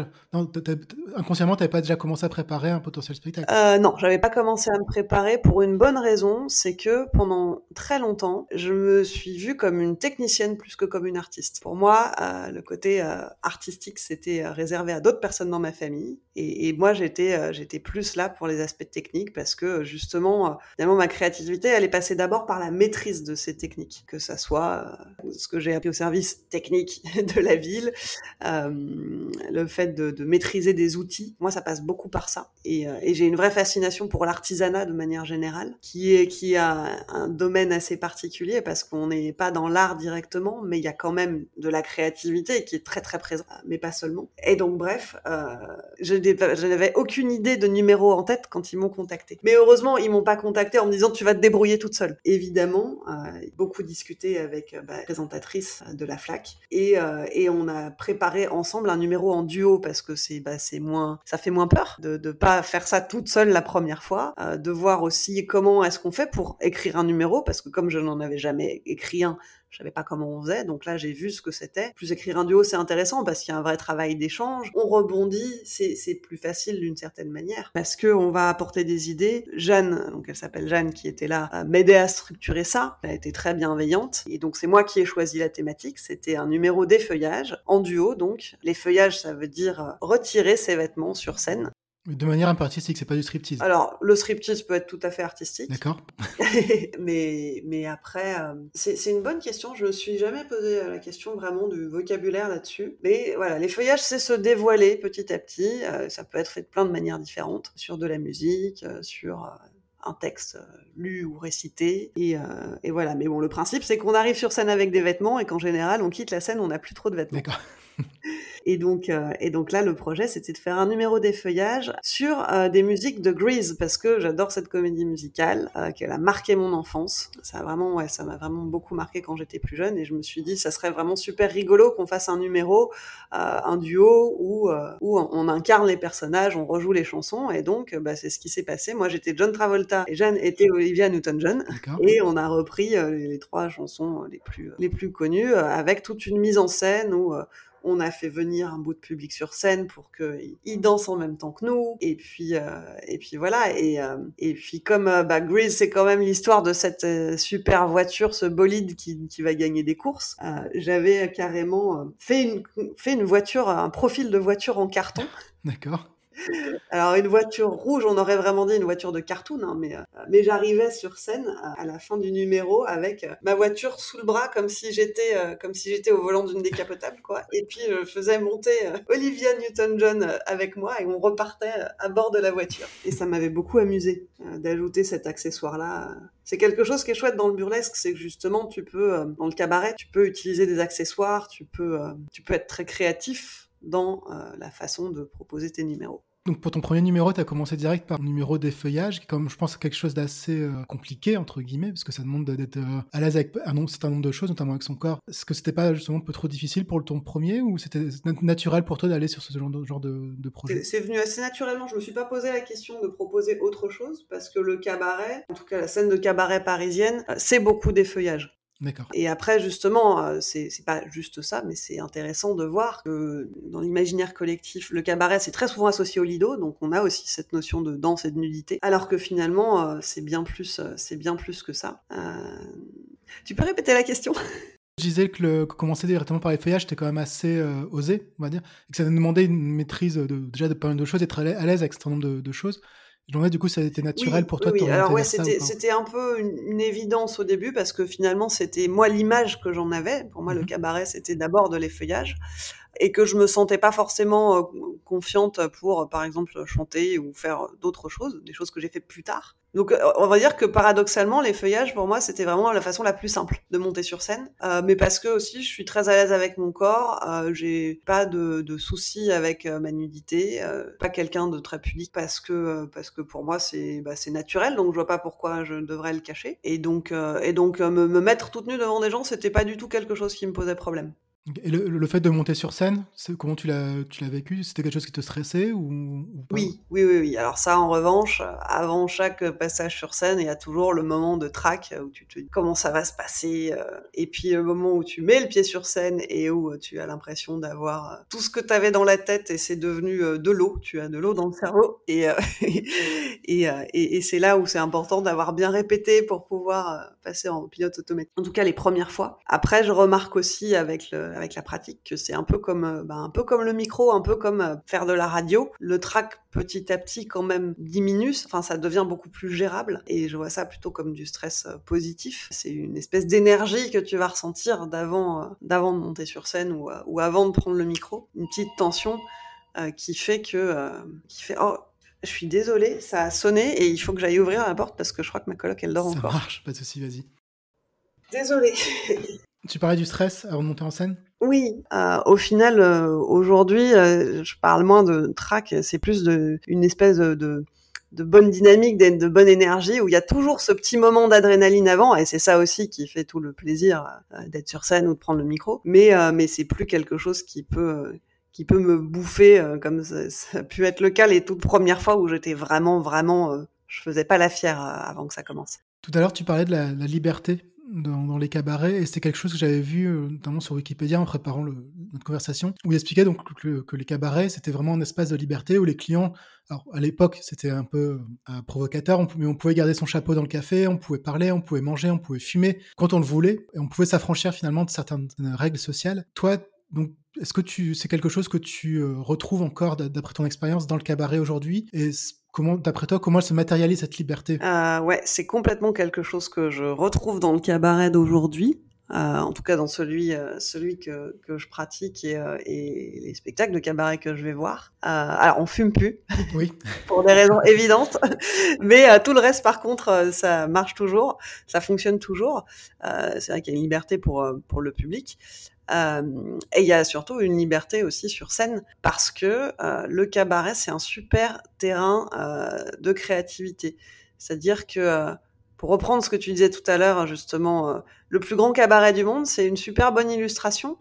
inconsciemment tu pas déjà commencé à préparer un potentiel spectacle? Euh, Non, j'avais pas commencé à me préparer pour une bonne raison, c'est que pendant très longtemps je me suis vue comme une technicienne plus que comme une artiste. Pour moi, euh, le côté euh, artistique c'était euh, réservé à d'autres personnes dans ma famille, et, moi j'étais j'étais plus là pour les aspects techniques parce que justement, finalement ma créativité elle est passée d'abord par la maîtrise de ces techniques que soit euh, ce que j'ai appris au service technique de la ville, euh, le fait de, maîtriser des outils. Moi, ça passe beaucoup par ça. Et, euh, et j'ai une vraie fascination pour l'artisanat de manière générale, qui est qui a un domaine assez particulier parce qu'on n'est pas dans l'art directement, mais il y a quand même de la créativité qui est très très présente, mais pas seulement. Et donc bref, je, n'avais aucune idée de numéro en tête quand ils m'ont contacté. Mais heureusement, ils m'ont pas contacté en me disant tu vas te débrouiller toute seule. Évidemment, beaucoup discuté avec euh, bah, la présentatrice de la FLAC et, euh, et, on a préparé ensemble un numéro en duo parce que c'est bah, moins ça fait moins peur de ne pas faire ça toute seule la première fois, euh, de voir aussi comment est-ce qu'on fait pour écrire un numéro parce que comme je n'en avais jamais écrit un, je savais pas comment on faisait, donc là j'ai vu ce que c'était. Plus écrire un duo, c'est intéressant parce qu'il y a un vrai travail d'échange. On rebondit, c'est plus facile d'une certaine manière parce que on va apporter des idées. Jeanne, donc elle s'appelle Jeanne, qui était là, m'aider à structurer ça. Elle a été très bienveillante et donc c'est moi qui ai choisi la thématique. C'était un numéro d'effeuillage en duo, donc l'effeuillage ça veut dire retirer ses vêtements sur scène. De manière un peu artistique, c'est pas du striptease. Alors, le striptease peut être tout à fait artistique. D'accord. mais, mais après, euh, c'est une bonne question. Je me suis jamais posé la question vraiment du vocabulaire là-dessus. Mais voilà, les feuillages, c'est se dévoiler petit à petit. Euh, ça peut être fait de plein de manières différentes. Sur de la musique, euh, sur un texte lu ou récité. Et, euh, et, voilà. Mais bon, le principe, c'est qu'on arrive sur scène avec des vêtements et qu'en général, on quitte la scène, on n'a plus trop de vêtements. D'accord. Et donc, euh, et donc là, le projet, c'était de faire un numéro d'effeuillage sur euh, des musiques de Grease, parce que j'adore cette comédie musicale, euh, qu'elle a marqué mon enfance. Ça a vraiment, ouais, ça m'a vraiment beaucoup marqué quand j'étais plus jeune, et je me suis dit, ça serait vraiment super rigolo qu'on fasse un numéro, euh, un duo où, euh, où on incarne les personnages, on rejoue les chansons, et donc, bah, c'est ce qui s'est passé. Moi, j'étais John Travolta, et Jeanne était Olivia Newton-John, et on a repris euh, les trois chansons les plus, les plus connues, avec toute une mise en scène où on a fait venir un bout de public sur scène pour qu'ils dansent en même temps que nous. Et puis, euh, et puis voilà. Et, euh, et puis comme euh, bah, Grease, c'est quand même l'histoire de cette euh, super voiture, ce bolide qui, qui va gagner des courses. Euh, J'avais carrément fait une, fait une voiture, un profil de voiture en carton. D'accord. Alors une voiture rouge, on aurait vraiment dit une voiture de cartoon, hein, mais, euh, mais j'arrivais sur scène à, à, la fin du numéro avec euh, ma voiture sous le bras comme si j'étais euh, comme si j'étais au volant d'une décapotable quoi. Et puis je faisais monter Olivia Newton-John avec moi et on repartait à bord de la voiture. Et ça m'avait beaucoup amusé d'ajouter cet accessoire là. C'est quelque chose qui est chouette dans le burlesque, c'est que justement tu peux dans le cabaret, tu peux utiliser des accessoires, tu peux tu peux être très créatif dans la façon de proposer tes numéros. Donc pour ton premier numéro, tu as commencé direct par le numéro d'effeuillage, qui est comme je pense quelque chose d'assez euh, compliqué, entre guillemets, parce que ça demande d'être euh, à l'aise avec un certain nombre de choses, notamment avec son corps. Est-ce que c'était pas justement un peu trop difficile pour ton premier, ou c'était naturel pour toi d'aller sur ce genre de, genre de, de projet? C'est venu assez naturellement, je me suis pas posé la question de proposer autre chose, parce que le cabaret, en tout cas la scène de cabaret parisienne, c'est beaucoup d'effeuillage. D'accord. Et après, justement, euh, c'est pas juste ça, mais c'est intéressant de voir que dans l'imaginaire collectif, le cabaret, c'est très souvent associé au lido, donc on a aussi cette notion de danse et de nudité, alors que finalement, euh, c'est bien plus, euh, c'est bien plus que ça. Euh, Tu peux répéter la question? Je disais que, le, que commencer directement par les feuillages, c'était quand même assez euh, osé, on va dire, et que ça demandait une maîtrise de, déjà de pas mal de choses, être à l'aise à l'aise avec un certain nombre de, de choses. Je me du coup, ça a été naturel Oui, pour toi oui, de oui. Alors ouais, c'était un peu une, une évidence au début parce que finalement c'était moi l'image que j'en avais. Pour moi, le Mhm. cabaret c'était d'abord de l'effeuillage et que je me sentais pas forcément euh, confiante pour, par exemple, chanter ou faire d'autres choses, des choses que j'ai fait plus tard. Donc, euh, on va dire que paradoxalement, l'effeuillage pour moi c'était vraiment la façon la plus simple de monter sur scène, Euh, mais parce que aussi je suis très à l'aise avec mon corps, euh, j'ai pas de, de soucis avec euh, ma nudité, euh, pas quelqu'un de très pudique parce que parce que pour moi c'est bah, c'est naturel, donc je vois pas pourquoi je devrais le cacher. Et donc et donc me, me mettre toute nue devant des gens, c'était pas du tout quelque chose qui me posait problème. Et le, fait de monter sur scène, comment tu l'as tu l'as vécu? C'était quelque chose qui te stressait ou, Oui, oui, oui, oui. Alors ça, en revanche, euh, avant chaque passage sur scène, il y a toujours le moment de trac où tu te dis comment ça va se passer, euh, et puis le moment où tu mets le pied sur scène et où euh, tu as l'impression d'avoir euh, tout ce que tu avais dans la tête et c'est devenu euh, de l'eau. Tu as de l'eau dans le cerveau et euh, et, euh, et, c'est là où c'est important d'avoir bien répété pour pouvoir euh, passer en pilote automatique. En tout cas, les premières fois. Après, je remarque aussi avec le, avec la pratique que c'est un peu comme euh, bah, un peu comme le micro, un peu comme euh, faire de la radio. Le track petit à petit quand même diminue, enfin ça devient beaucoup plus gérable et je vois ça plutôt comme du stress euh, positif. C'est une espèce d'énergie que tu vas ressentir d'avant euh, d'avant de monter sur scène ou, euh, ou avant de prendre le micro, une petite tension euh, qui fait que euh, qui fait oh je suis désolée, ça a sonné et il faut que j'aille ouvrir la porte parce que je crois que ma coloc elle dort Ça encore. marche, pas de souci, vas-y. Désolée. Tu parlais du stress avant de monter en scène? Oui, euh, au final, euh, aujourd'hui, euh, je parle moins de track, c'est plus de une espèce de, de, de bonne dynamique, de, de bonne énergie, où il y a toujours ce petit moment d'adrénaline avant, et c'est ça aussi qui fait tout le plaisir euh, d'être sur scène ou de prendre le micro. Mais euh, mais c'est plus quelque chose qui peut euh, qui peut me bouffer, euh, comme ça, ça a pu être le cas les toutes premières fois où j'étais vraiment vraiment, euh, je faisais pas la fière avant que ça commence. Tout à l'heure, tu parlais de la, la liberté dans, les cabarets, et c'était quelque chose que j'avais vu euh, notamment sur Wikipédia en préparant notre conversation, où il expliquait donc que, les cabarets, c'était vraiment un espace de liberté où les clients, alors à l'époque, c'était un peu euh, provocateur, mais on pouvait garder son chapeau dans le café, on pouvait parler, on pouvait manger, on pouvait fumer quand on le voulait, et on pouvait s'affranchir finalement de certaines règles sociales. Toi, donc, est-ce que tu, c'est quelque chose que tu euh, retrouves encore d'après ton expérience dans le cabaret aujourd'hui? Et comment, d'après toi, comment elle se matérialise cette liberté? Euh, ouais, c'est complètement quelque chose que je retrouve dans le cabaret d'aujourd'hui. Euh, en tout cas dans celui euh, celui que, que je pratique et, et les spectacles de cabaret que je vais voir. Alors on fume plus Oui. pour des raisons évidentes, mais tout le reste par contre ça marche toujours, ça fonctionne toujours. C'est vrai qu'il y a une liberté pour pour le public. Euh, et il y a surtout une liberté aussi sur scène parce que euh, le cabaret c'est un super terrain euh, de créativité. C'est-à-dire que pour reprendre ce que tu disais tout à l'heure, justement, le plus grand cabaret du monde, c'est une super bonne illustration,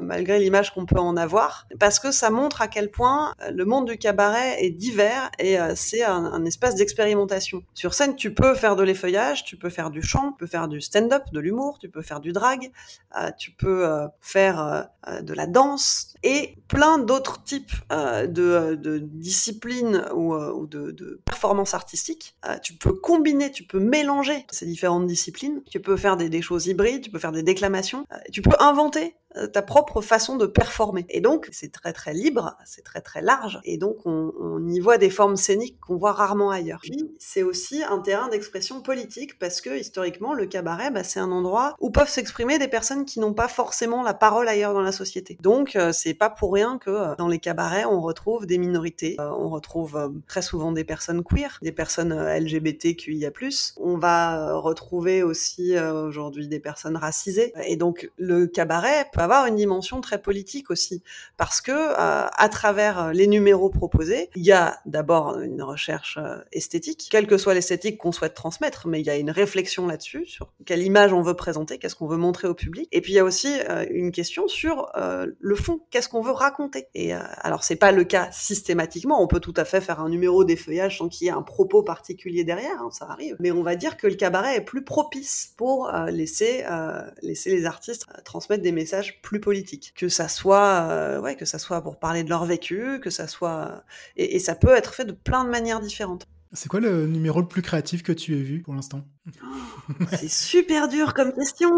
malgré l'image qu'on peut en avoir, parce que ça montre à quel point euh, le monde du cabaret est divers et euh, c'est un, espace d'expérimentation. Sur scène, tu peux faire de l'effeuillage, tu peux faire du chant, tu peux faire du stand-up, de l'humour, tu peux faire du drag, euh, tu peux faire de la danse et plein d'autres types de, disciplines ou, de, performances artistiques. Tu peux combiner, tu peux mélanger ces différentes disciplines. Tu peux faire des, choses hybrides, tu peux faire des déclamations, tu peux inventer ta propre façon de performer. Et donc, c'est très très libre, c'est très très large, et donc on, on y voit des formes scéniques qu'on voit rarement ailleurs. Puis, c'est aussi un terrain d'expression politique, parce que historiquement, le cabaret, bah, c'est un endroit où peuvent s'exprimer des personnes qui n'ont pas forcément la parole ailleurs dans la société. Donc, euh, c'est pas pour rien que euh, dans les cabarets, on retrouve des minorités, euh, on retrouve euh, très souvent des personnes queer, des personnes euh, LGBTQIA+. On va euh, retrouver aussi euh, aujourd'hui des personnes racisées. Et donc, le cabaret peut avoir une dimension très politique aussi, parce que euh, à travers les numéros proposés, il y a d'abord une recherche euh, esthétique, quelle que soit l'esthétique qu'on souhaite transmettre, mais il y a une réflexion là-dessus sur quelle image on veut présenter, qu'est-ce qu'on veut montrer au public, et puis il y a aussi euh, une question sur le fond, qu'est-ce qu'on veut raconter. Et alors c'est pas le cas systématiquement, on peut tout à fait faire un numéro d'effeuillage sans qu'il y ait un propos particulier derrière, hein, ça arrive, mais on va dire que le cabaret est plus propice pour laisser laisser les artistes transmettre des messages plus politiques, que ça soit ouais que ça soit pour parler de leur vécu, que ça soit et, et ça peut être fait de plein de manières différentes. C'est quoi le numéro le plus créatif que tu aies vu pour l'instant? C'est super dur comme question.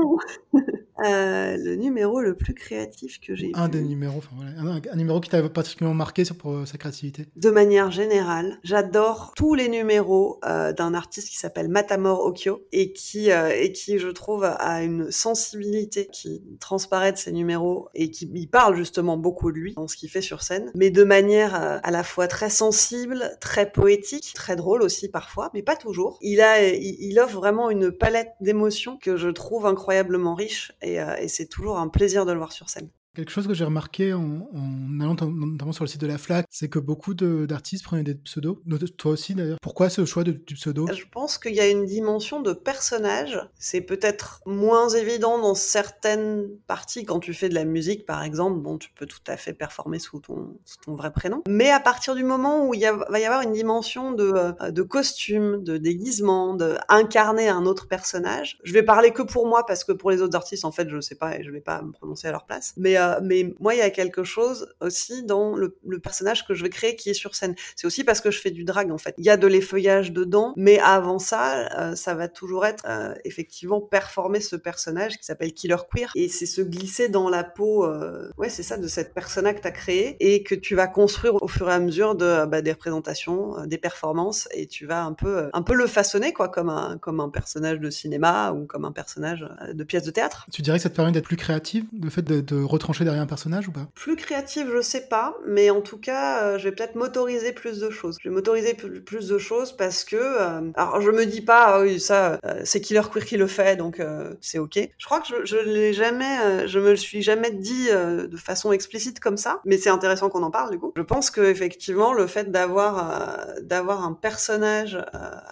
Euh, le numéro le plus créatif que j'ai Un des numéros, enfin voilà, un, numéro qui t'a particulièrement marqué sur, pour euh, sa créativité. De manière générale, j'adore tous les numéros euh, d'un artiste qui s'appelle Matamor Okyo et qui et qui je trouve a une sensibilité qui transparaît de ses numéros et qui parle justement beaucoup de lui dans ce qu'il fait sur scène, mais de manière à la fois très sensible, très poétique, très drôle aussi parfois, mais pas toujours. Il a il, il offre vraiment une palette d'émotions que je trouve incroyablement riche euh, et, c'est toujours un plaisir de le voir sur scène. Quelque chose que j'ai remarqué en, allant notamment sur le site de la FLAC, c'est que beaucoup d'artistes prenaient des pseudos. Toi aussi d'ailleurs. Pourquoi ce choix de, du pseudo? Je pense qu'il y a une dimension de personnage. C'est peut-être moins évident dans certaines parties. Quand tu fais de la musique, par exemple, bon, tu peux tout à fait performer sous ton, vrai prénom. Mais à partir du moment où il va y avoir une dimension de, euh, costume, de déguisement, de incarner un autre personnage, je vais parler que pour moi parce que pour les autres artistes, en fait, je sais pas et je vais pas me prononcer à leur place. Mais euh, mais moi, il y a quelque chose aussi dans le, personnage que je vais créer qui est sur scène. C'est aussi parce que je fais du drag en fait. Il y a de l'effeuillage dedans, mais avant ça, euh, ça va toujours être euh, effectivement performer ce personnage qui s'appelle Killer Queer et c'est se glisser dans la peau. ouais, c'est ça de cette persona que tu as créé et que tu vas construire au fur et à mesure de bah, des représentations, des performances et tu vas un peu un peu le façonner quoi comme un comme un personnage de cinéma ou comme un personnage de pièce de théâtre. Tu dirais que ça te permet d'être plus créatif, le fait de, de retrancher derrière un personnage ou pas? Plus créative, je sais pas, mais en tout cas, euh, je vais peut-être m'autoriser plus de choses. Je vais m'autoriser plus de choses parce que, euh, alors je me dis pas, ah oui, ça, euh, c'est Killer Queer qui le fait, donc c'est ok. Je crois que je, je l'ai jamais, je me le suis jamais dit de façon explicite comme ça, mais c'est intéressant qu'on en parle du coup. Je pense que effectivement, le fait d'avoir d'avoir un personnage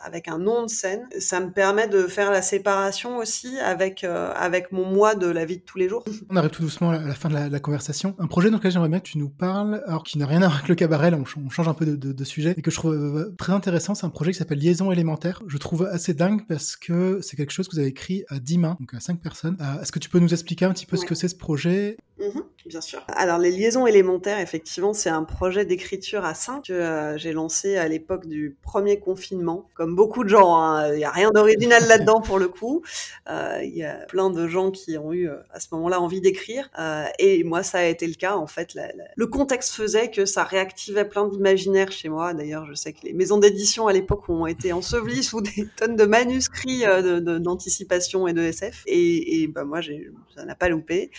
avec un nom de scène, ça me permet de faire la séparation aussi avec avec mon moi de la vie de tous les jours. On arrive tout doucement à la fin la, conversation. Un projet dans lequel j'aimerais bien que tu nous parles, alors qui n'a rien à voir avec le cabaret, là on, change un peu de, sujet, et que je trouve euh, très intéressant, c'est un projet qui s'appelle Liaison élémentaire. Je trouve assez dingue parce que c'est quelque chose que vous avez écrit à 10 mains, donc à 5 personnes. Euh, est-ce que tu peux nous expliquer un petit peu ce que c'est ce projet? Mhm, bien sûr. Alors les liaisons élémentaires, effectivement, c'est un projet d'écriture à 5 que euh, j'ai lancé à l'époque du premier confinement. Comme beaucoup de gens, hein, il n'y a rien d'original là-dedans pour le coup. Euh, il y a plein de gens qui ont eu à ce moment-là envie d'écrire. Et moi, ça a été le cas. En fait, le contexte faisait que ça réactivait plein d'imaginaires chez moi. D'ailleurs, je sais que les maisons d'édition à l'époque ont été ensevelies sous des tonnes de manuscrits d'anticipation et de SF. Et, et bah, moi, ça n'a pas loupé.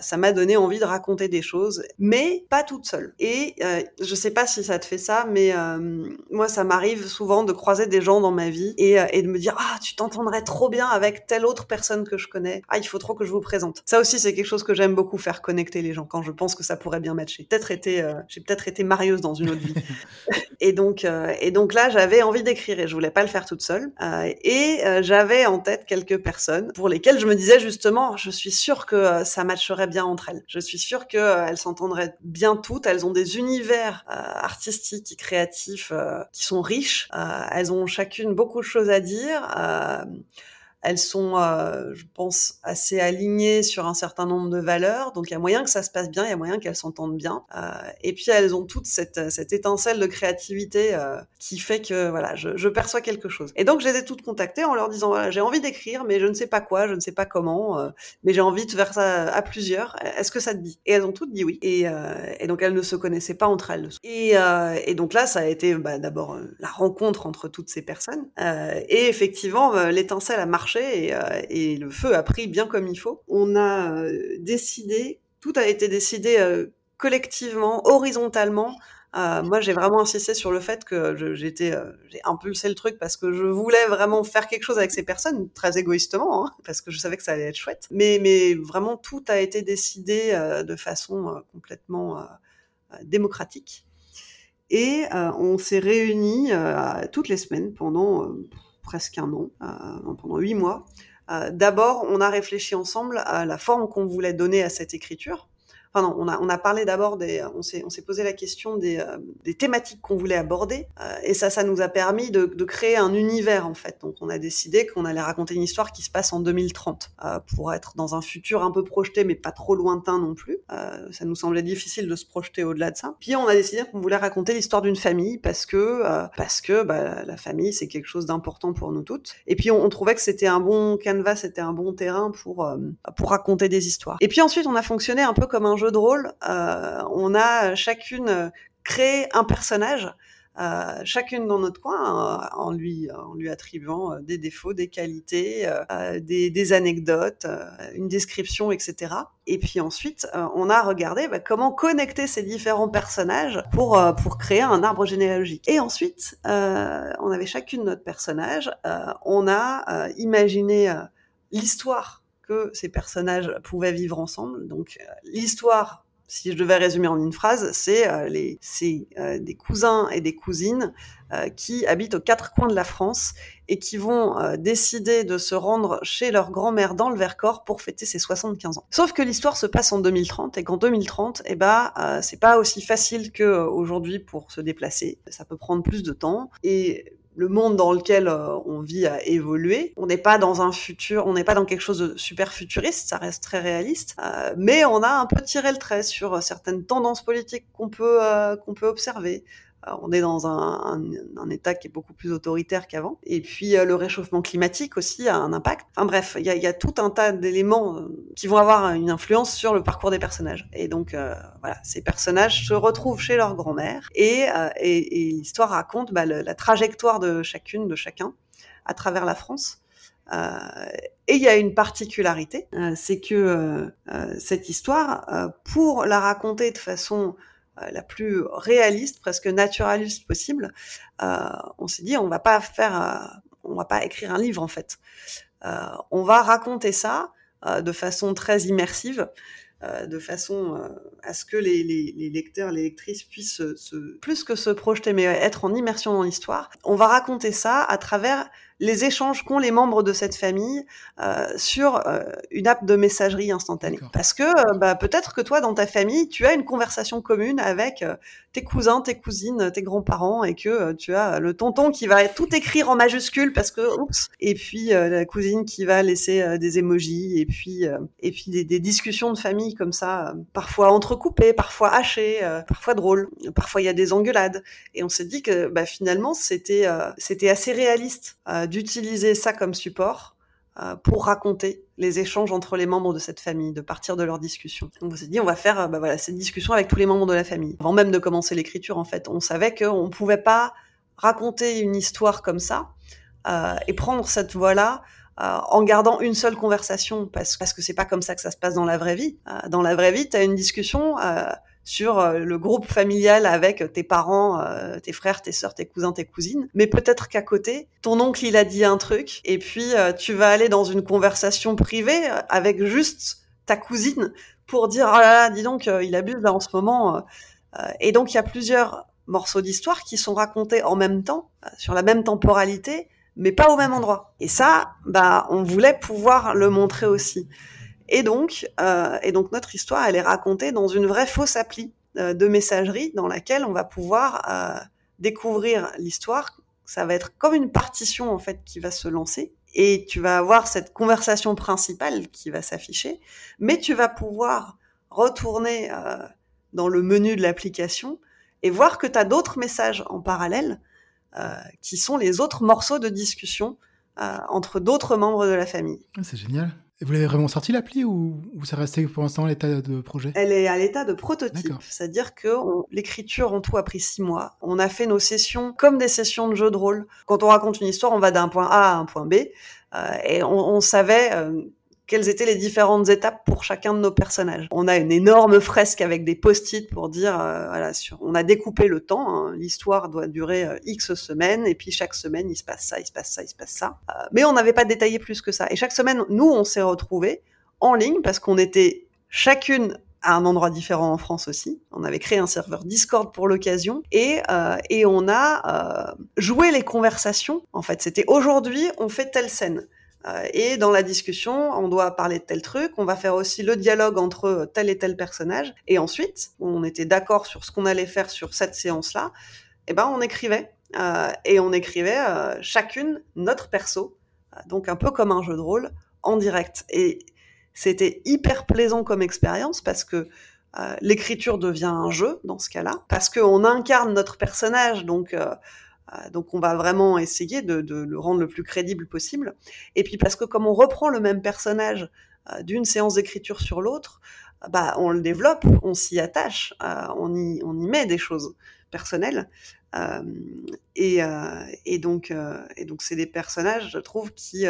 Ça m'a donné envie de raconter des choses, mais pas toute seule. Et euh, je sais pas si ça te fait ça, mais euh, moi, ça m'arrive souvent de croiser des gens dans ma vie et, euh, et de me dire ah tu t'entendrais trop bien avec telle autre personne que je connais. Ah il faut trop que je vous présente. Ça aussi c'est quelque chose que j'aime beaucoup faire connecter les gens quand je pense que ça pourrait bien matcher. Peut-être été j'ai peut-être été marieuse dans une autre vie. et donc et donc là j'avais envie d'écrire et je voulais pas le faire toute seule et j'avais en tête quelques personnes pour lesquelles je me disais justement je suis sûre que ça bien entre elles je suis sûre qu'elles euh, s'entendraient bien toutes. Elles ont des univers euh, artistiques et créatifs euh, qui sont riches. elles ont chacune beaucoup de choses à dire. Elles sont, euh, je pense, assez alignées sur un certain nombre de valeurs. Donc il y a moyen que ça se passe bien, il y a moyen qu'elles s'entendent bien. Euh, et puis elles ont toutes cette, cette étincelle de créativité euh, qui fait que voilà, je, je, perçois quelque chose. Et donc je les ai toutes contactées en leur disant voilà, j'ai envie d'écrire, mais je ne sais pas quoi, je ne sais pas comment, euh, mais j'ai envie de faire ça à plusieurs. Est-ce que ça te dit? Et elles ont toutes dit oui. Et, euh, et, donc elles ne se connaissaient pas entre elles. Et, et donc là, ça a été bah, d'abord la rencontre entre toutes ces personnes. et effectivement, l'étincelle a marché euh, et, le feu a pris bien comme il faut. On a euh, décidé, tout a été décidé euh, collectivement, horizontalement, moi, j'ai vraiment insisté sur le fait que j'ai impulsé le truc parce que je voulais vraiment faire quelque chose avec ces personnes, très égoïstement, hein, parce que je savais que ça allait être chouette. Mais, vraiment, tout a été décidé de façon complètement démocratique. Et on s'est réunis toutes les semaines pendant presque un an, pendant huit mois. D'abord, on a réfléchi ensemble à la forme qu'on voulait donner à cette écriture Enfin on a, on a parlé d'abord des, on s'est, on s'est posé la question des, euh, des thématiques qu'on voulait aborder, euh, et ça, ça nous a permis de, de, créer un univers en fait. Donc on a décidé qu'on allait raconter une histoire qui se passe en 2030 euh, pour être dans un futur un peu projeté, mais pas trop lointain non plus. ça nous semblait difficile de se projeter au-delà de ça. Puis on a décidé qu'on voulait raconter l'histoire d'une famille parce que parce que bah, la famille c'est quelque chose d'important pour nous toutes. Et puis on, on trouvait que c'était un bon canevas, c'était un bon terrain pour pour raconter des histoires. Et puis ensuite on a fonctionné un peu comme un jeu de rôle, euh, on a chacune créé un personnage euh, chacune dans notre coin euh, en lui en lui attribuant des défauts, des qualités, des, anecdotes, une description, etc. Et puis ensuite, on a regardé bah, comment connecter ces différents personnages pour pour créer un arbre généalogique. Et ensuite, on avait chacune notre personnage. on a imaginé l'histoire que ces personnages pouvaient vivre ensemble. Donc euh, l'histoire, si je devais résumer en une phrase, c'est euh, les euh, des cousins et des cousines qui habitent aux quatre coins de la France et qui vont décider de se rendre chez leur grand-mère dans le Vercors pour fêter ses 75 ans. Sauf que l'histoire se passe en 2030 et qu'en 2030, eh ben, c'est pas aussi facile qu'aujourd'hui pour se déplacer. Ça peut prendre plus de temps et le monde dans lequel euh, on vit a évolué. On n'est pas dans un futur, on n'est pas dans quelque chose de super futuriste, ça reste très réaliste, euh, mais on a un peu tiré le trait sur certaines tendances politiques qu'on peut euh, qu'on peut observer, on est dans un, État qui est beaucoup plus autoritaire qu'avant. Et puis euh, le réchauffement climatique aussi a un impact. Enfin bref, il y a, tout un tas d'éléments euh, qui vont avoir une influence sur le parcours des personnages. Et donc voilà, ces personnages se retrouvent chez leur grand-mère et, l'histoire raconte bah, la trajectoire de chacune, de chacun, à travers la France. Euh, et il y a une particularité, euh, c'est que euh, cette histoire, pour la raconter de façon euh, la plus réaliste, presque naturaliste possible, euh, on s'est dit on va pas faire, euh, on va pas écrire un livre en fait. on va raconter ça de façon très immersive, de façon à ce que les, lecteurs, les lectrices puissent se, plus que se projeter, mais être en immersion dans l'histoire. On va raconter ça à travers les échanges qu'ont les membres de cette famille euh, sur euh, une app de messagerie instantanée. Parce que euh, bah, peut-être que toi, dans ta famille, tu as une conversation commune avec tes cousins, tes cousines, tes grands-parents, et que tu as le tonton qui va tout écrire en majuscule parce que oups, et puis la cousine qui va laisser des emojis, et puis et puis des, des, discussions de famille comme ça, parfois entrecoupées, parfois hachées, parfois drôles, parfois il y a des engueulades, et on s'est dit que bah, finalement c'était c'était assez réaliste d'utiliser ça comme support euh, pour raconter les échanges entre les membres de cette famille, de partir de leurs discussions. Donc on s'est dit, on va faire euh, bah voilà, cette discussion avec tous les membres de la famille. Avant même de commencer l'écriture, en fait, on savait qu'on ne pouvait pas raconter une histoire comme ça euh, et prendre cette voie-là euh, en gardant une seule conversation, parce, parce que c'est pas comme ça que ça se passe dans la vraie vie. Euh, dans la vraie vie, tu as une discussion sur euh, le groupe familial avec tes parents, euh, tes frères, tes sœurs, tes cousins, tes cousines. Mais peut-être qu'à côté, ton oncle, il a dit un truc, et puis euh, tu vas aller dans une conversation privée avec juste ta cousine pour dire, ah là là, dis donc, il abuse là en ce moment. et donc, il y a plusieurs morceaux d'histoire qui sont racontés en même temps, sur la même temporalité, mais pas au même endroit. Et ça, bah, on voulait pouvoir le montrer aussi. Et donc, euh, et donc notre histoire, elle est racontée dans une vraie fausse appli euh, de messagerie dans laquelle on va pouvoir euh, découvrir l'histoire. Ça va être comme une partition en fait qui va se lancer et tu vas avoir cette conversation principale qui va s'afficher, mais tu vas pouvoir retourner dans le menu de l'application et voir que tu as d'autres messages en parallèle qui sont les autres morceaux de discussion entre d'autres membres de la famille. Ah, c'est génial. Et vous l'avez vraiment sorti l'appli ou, ou ça restait pour l'instant à l'état de projet? Elle est à l'état de prototype, c'est-à-dire que l'écriture en tout a pris six mois. On a fait nos sessions comme des sessions de jeu de rôle. Quand on raconte une histoire, on va d'un point A à un point B, euh, et on, on savait euh, quelles étaient les différentes étapes pour chacun de nos personnages. On a une énorme fresque avec des post-it pour dire, euh, voilà, on a découpé le temps. hein. L'histoire doit durer euh, X semaines, et puis chaque semaine il se passe ça, il se passe ça, il se passe ça. Euh, mais on n'avait pas détaillé plus que ça. Et chaque semaine, nous, on s'est retrouvés en ligne parce qu'on était chacune à un endroit différent en France aussi. On avait créé un serveur Discord pour l'occasion et et on a joué les conversations. En fait, c'était aujourd'hui on fait telle scène. Euh, et dans la discussion, on doit parler de tel truc, on va faire aussi le dialogue entre tel et tel personnage. Et ensuite, on était d'accord sur ce qu'on allait faire sur cette séance-là. Et ben, on écrivait euh, et on écrivait euh, chacune notre perso, donc un peu comme un jeu de rôle en direct. Et c'était hyper plaisant comme expérience parce que l'écriture devient un jeu dans ce cas-là, parce qu'on incarne notre personnage, donc donc on va vraiment essayer de, de, le rendre le plus crédible possible. Et puis parce que comme on reprend le même personnage euh, d'une séance d'écriture sur l'autre, euh, bah on le développe, on s'y attache, euh, on y on y met des choses personnelles. Euh, et, euh, et donc et donc c'est des personnages, je trouve, qui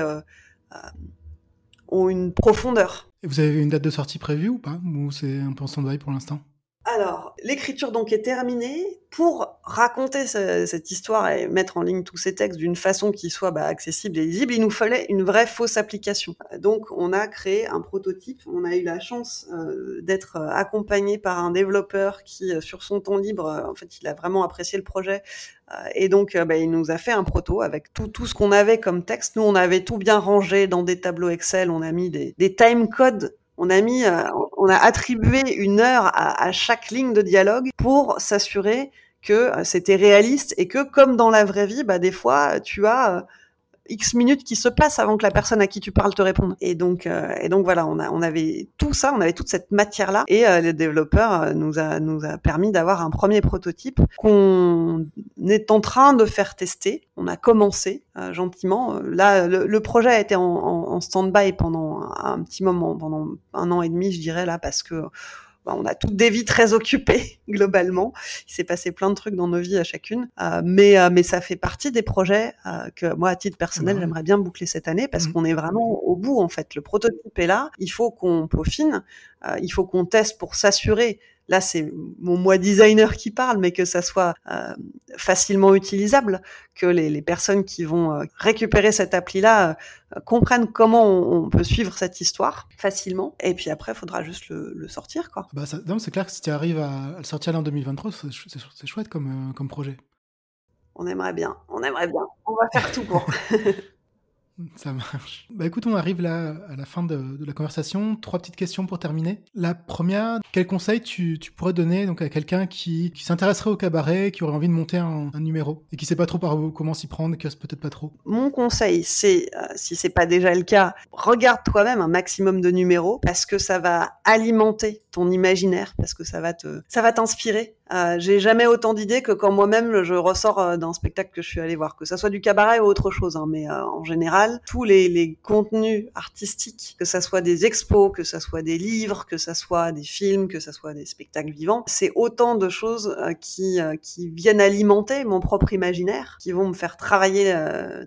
ont une profondeur. Et vous avez une date de sortie prévue ou pas? Ou c'est un peu en stand-by pour l'instant? Alors, l'écriture donc est terminée. Pour raconter ce- cette histoire et mettre en ligne tous ces textes d'une façon qui soit bah, accessible et lisible, il nous fallait une vraie fausse application. Donc, on a créé un prototype. On a eu la chance euh, d'être euh, accompagné par un développeur qui, euh, sur son temps libre, euh, en fait, il a vraiment apprécié le projet. Et donc, bah, il nous a fait un proto avec tout, tout ce qu'on avait comme texte. Nous, on avait tout bien rangé dans des tableaux Excel. On a mis des, des time codes on a mis, on a attribué une heure à, à chaque ligne de dialogue pour s'assurer que euh, c'était réaliste et que, comme dans la vraie vie, bah, des fois, tu as euh, X minutes qui se passent avant que la personne à qui tu parles te réponde. Et donc, euh, et donc voilà, on, a, on avait tout ça, on avait toute cette matière-là, et euh, le développeur nous a, nous a permis d'avoir un premier prototype qu'on est en train de faire tester. On a commencé gentiment. Là, le, projet a été en, stand-by pendant un petit moment, pendant un an et demi, je dirais là, parce que bah, on a toutes des vies très occupées globalement. Il s'est passé plein de trucs dans nos vies à chacune, Euh, mais euh, mais ça fait partie des projets euh, que moi à titre personnel Ouais. j'aimerais bien boucler cette année parce Mhm. qu'on est vraiment au bout en fait. Le prototype est là, il faut qu'on peaufine, euh, il faut qu'on teste pour s'assurer. Là, c'est mon moi designer qui parle, mais que ça soit euh, facilement utilisable, que les, les personnes qui vont euh, récupérer cette appli-là euh, comprennent comment on, on peut suivre cette histoire facilement. Et puis après, il faudra juste le, le sortir, quoi. bah, ça- non, C'est clair que si tu arrives à, à le sortir là en 2023, c'est ch- c'est ch- c'est chouette comme, comme projet. On aimerait bien, on aimerait bien. On va faire tout pour. Ça marche. Bah écoute, on arrive là à la fin de, la conversation. Trois petites questions pour terminer. La première, quel conseil tu, pourrais donner donc à quelqu'un qui, qui s'intéresserait au cabaret, qui aurait envie de monter un, numéro et qui sait pas trop par où comment s'y prendre, qui peut-être pas trop? Mon conseil, c'est, euh, si c'est pas déjà le cas, regarde toi-même un maximum de numéros parce que ça va alimenter ton imaginaire, parce que ça va te, ça va t'inspirer. Euh, J'ai jamais autant d'idées que quand moi-même je ressors euh, d'un spectacle que je suis allé voir, que ça soit du cabaret ou autre chose. hein, mais euh, en général, tous les, contenus artistiques, que ça soit des expos, que ça soit des livres, que ça soit des films, que ça soit des spectacles vivants, c'est autant de choses euh, qui, viennent alimenter mon propre imaginaire, qui vont me faire travailler,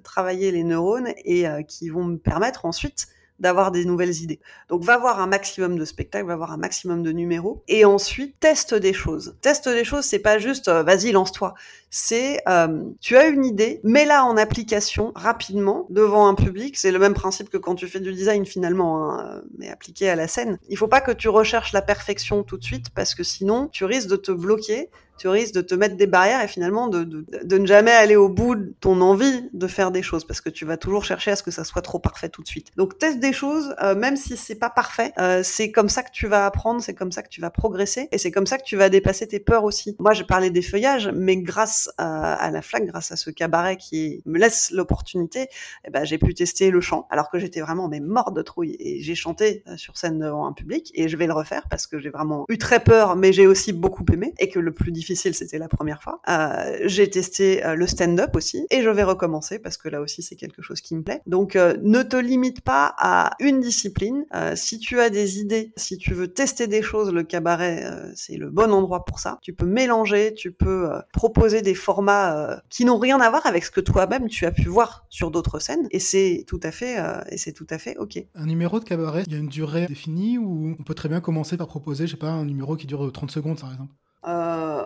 travailler les neurones et qui vont me permettre ensuite d'avoir des nouvelles idées. Donc va voir un maximum de spectacles, va voir un maximum de numéros et ensuite teste des choses. Teste des choses, c'est pas juste euh, vas-y lance-toi. C'est euh, tu as une idée, mets-la en application rapidement devant un public. C'est le même principe que quand tu fais du design finalement, hein, mais appliqué à la scène. Il faut pas que tu recherches la perfection tout de suite parce que sinon tu risques de te bloquer tu risques de te mettre des barrières et finalement de, de, de, ne jamais aller au bout de ton envie de faire des choses parce que tu vas toujours chercher à ce que ça soit trop parfait tout de suite. Donc teste des choses, euh, même si c'est pas parfait, euh, c'est comme ça que tu vas apprendre, c'est comme ça que tu vas progresser et c'est comme ça que tu vas dépasser tes peurs aussi. Moi, j'ai parlé des feuillages, mais grâce à, à la flaque, grâce à ce cabaret qui me laisse l'opportunité, eh ben, j'ai pu tester le chant alors que j'étais vraiment mais mort de trouille et j'ai chanté euh, sur scène devant un public et je vais le refaire parce que j'ai vraiment eu très peur, mais j'ai aussi beaucoup aimé et que le plus difficile difficile, c'était la première fois. Euh, j'ai testé euh, le stand-up aussi, et je vais recommencer parce que là aussi c'est quelque chose qui me plaît. Donc euh, ne te limite pas à une discipline. Si tu as des idées, si tu veux tester des choses, le cabaret c'est le bon endroit pour ça. Tu peux mélanger, tu peux proposer des formats qui n'ont rien à voir avec ce que toi-même tu as pu voir sur d'autres scènes, et c'est tout à fait, et c'est tout à fait ok. Un numéro de cabaret, il y a une durée définie ou on peut très bien commencer par proposer, je sais pas, un numéro qui dure 30 secondes par exemple? Euh,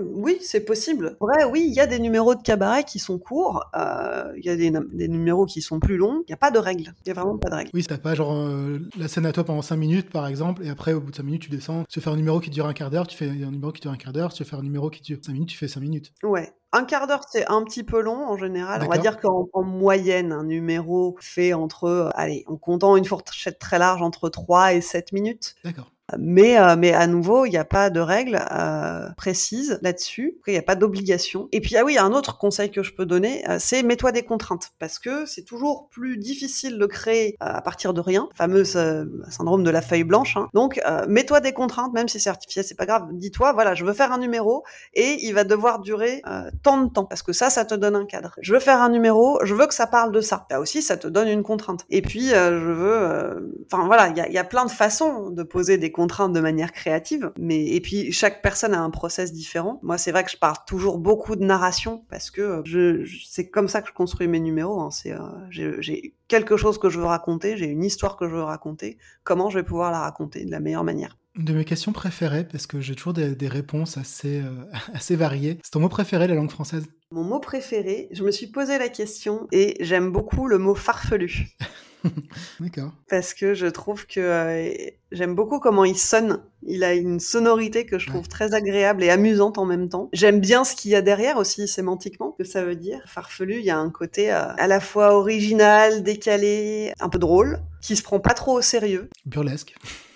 oui, c'est possible. Vrai, oui, il y a des numéros de cabaret qui sont courts, euh, il y a des, des numéros qui sont plus longs. Il n'y a pas de règles. Il n'y a vraiment pas de règles. Oui, t'as pas genre euh, la scène à toi pendant 5 minutes par exemple, et après au bout de 5 minutes tu descends. Tu veux faire un numéro qui dure un quart d'heure, tu fais un numéro qui dure un quart d'heure. Si tu veux faire un numéro qui dure 5 minutes, tu fais 5 minutes. Ouais. Un quart d'heure, c'est un petit peu long en général. On va dire qu'en en moyenne, un numéro fait entre, euh, allez, en comptant une fourchette très large, entre 3 et 7 minutes. D'accord. Mais, euh, mais à nouveau, il n'y a pas de règles euh, précises là-dessus. Il n'y a pas d'obligation. Et puis, ah oui, un autre conseil que je peux donner, euh, c'est mets-toi des contraintes. Parce que c'est toujours plus difficile de créer euh, à partir de rien. Fameux euh, syndrome de la feuille blanche. hein. Donc, euh, mets-toi des contraintes, même si c'est artificiel, c'est pas grave. Dis-toi, voilà, je veux faire un numéro et il va devoir durer tant de temps. Parce que ça, ça te donne un cadre. Je veux faire un numéro, je veux que ça parle de ça. Là aussi, ça te donne une contrainte. Et puis, je veux... Enfin, voilà, il y a, y a plein de façons de poser des contraintes de manière créative. Mais Et puis, chaque personne a un process différent. Moi, c'est vrai que je parle toujours beaucoup de narration parce que je, je- c'est comme ça que je construis mes numéros. hein. C'est, euh, j'ai- j'ai quelque chose que je veux raconter, j'ai une histoire que je veux raconter. Comment je vais pouvoir la raconter de la meilleure manière? Une de mes questions préférées, parce que j'ai toujours des, des réponses assez, euh, assez variées. C'est ton mot préféré, la langue française? Mon mot préféré, je me suis posé la question et j'aime beaucoup le mot farfelu. D'accord. parce que je trouve que euh, j'aime beaucoup comment il sonne. Il a une sonorité que je trouve très agréable et amusante en même temps. J'aime bien ce qu'il y a derrière aussi sémantiquement, que ça veut dire. Farfelu, il y a un côté euh, à la fois original, décalé, un peu drôle, qui se prend pas trop au sérieux, Burlesque.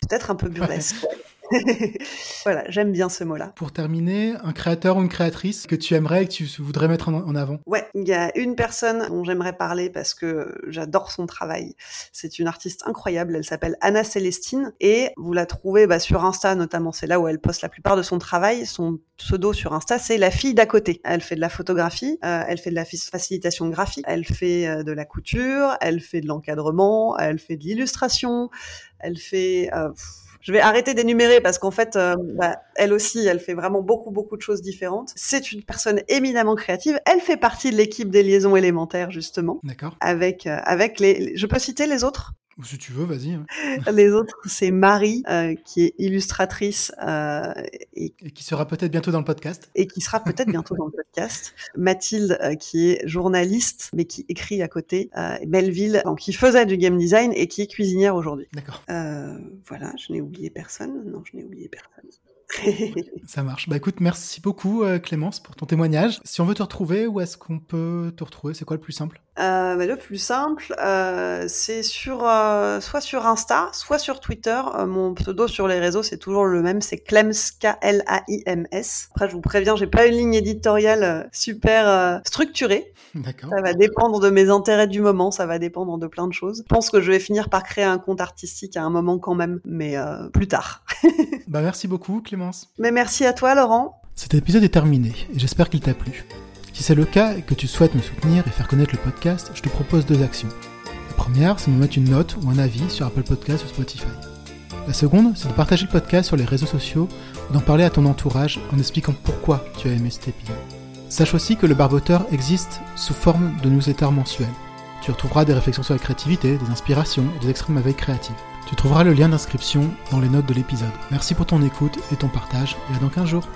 peut-être un peu burlesque. voilà, j'aime bien ce mot-là. Pour terminer, un créateur ou une créatrice que tu aimerais et que tu voudrais mettre en, avant? Ouais, il y a une personne dont j'aimerais parler parce que j'adore son travail. C'est une artiste incroyable, elle s'appelle Anna Célestine et vous la trouvez bah, sur Insta notamment, c'est là où elle poste la plupart de son travail. Son pseudo sur Insta, c'est la fille d'à côté. Elle fait de la photographie, euh, elle fait de la facilitation graphique, elle fait euh, de la couture, elle fait de l'encadrement, elle fait de l'illustration, elle fait... euh, pff, je vais arrêter d'énumérer parce qu'en fait, euh, bah, elle aussi, elle fait vraiment beaucoup, beaucoup de choses différentes. C'est une personne éminemment créative. Elle fait partie de l'équipe des liaisons élémentaires, justement. D'accord. Avec, euh, avec les. Je peux citer les autres? Ou si tu veux, vas-y. hein. Les autres, c'est Marie, euh, qui est illustratrice euh, et, Et qui sera peut-être bientôt dans le podcast. et qui sera peut-être bientôt dans le podcast. Mathilde, euh, qui est journaliste, mais qui écrit à côté. Euh, et Belleville, donc, qui faisait du game design et qui est cuisinière aujourd'hui. D'accord. Euh, voilà, je n'ai oublié personne. Non, je n'ai oublié personne. Ça marche. Bah écoute, merci beaucoup euh, Clémence pour ton témoignage. Si on veut te retrouver, où est-ce qu'on peut te retrouver? C'est quoi le plus simple? Euh, bah, le plus simple, euh, c'est sur soit sur Insta, soit sur Twitter. Mon pseudo sur les réseaux, c'est toujours le même, c'est Clems K L A I M S. Après, je vous préviens, j'ai pas une ligne éditoriale super structurée. D'accord. Ça va dépendre de mes intérêts du moment, ça va dépendre de plein de choses. Je pense que je vais finir par créer un compte artistique à un moment quand même, mais plus tard. Bah merci beaucoup Clémence. Mais merci à toi, Laurent. Cet épisode est terminé et j'espère qu'il t'a plu. Si c'est le cas et que tu souhaites me soutenir et faire connaître le podcast, je te propose deux actions. La première, c'est de me mettre une note ou un avis sur Apple Podcast ou Spotify. La seconde, c'est de partager le podcast sur les réseaux sociaux ou d'en parler à ton entourage en expliquant pourquoi tu as aimé cet épisode. Sache aussi que le barboteur existe sous forme de newsletter mensuel. Tu retrouveras des réflexions sur la créativité, des inspirations et des extraits de ma veille créative. Tu trouveras le lien d'inscription dans les notes de l'épisode. Merci pour ton écoute et ton partage et à dans 15 jours.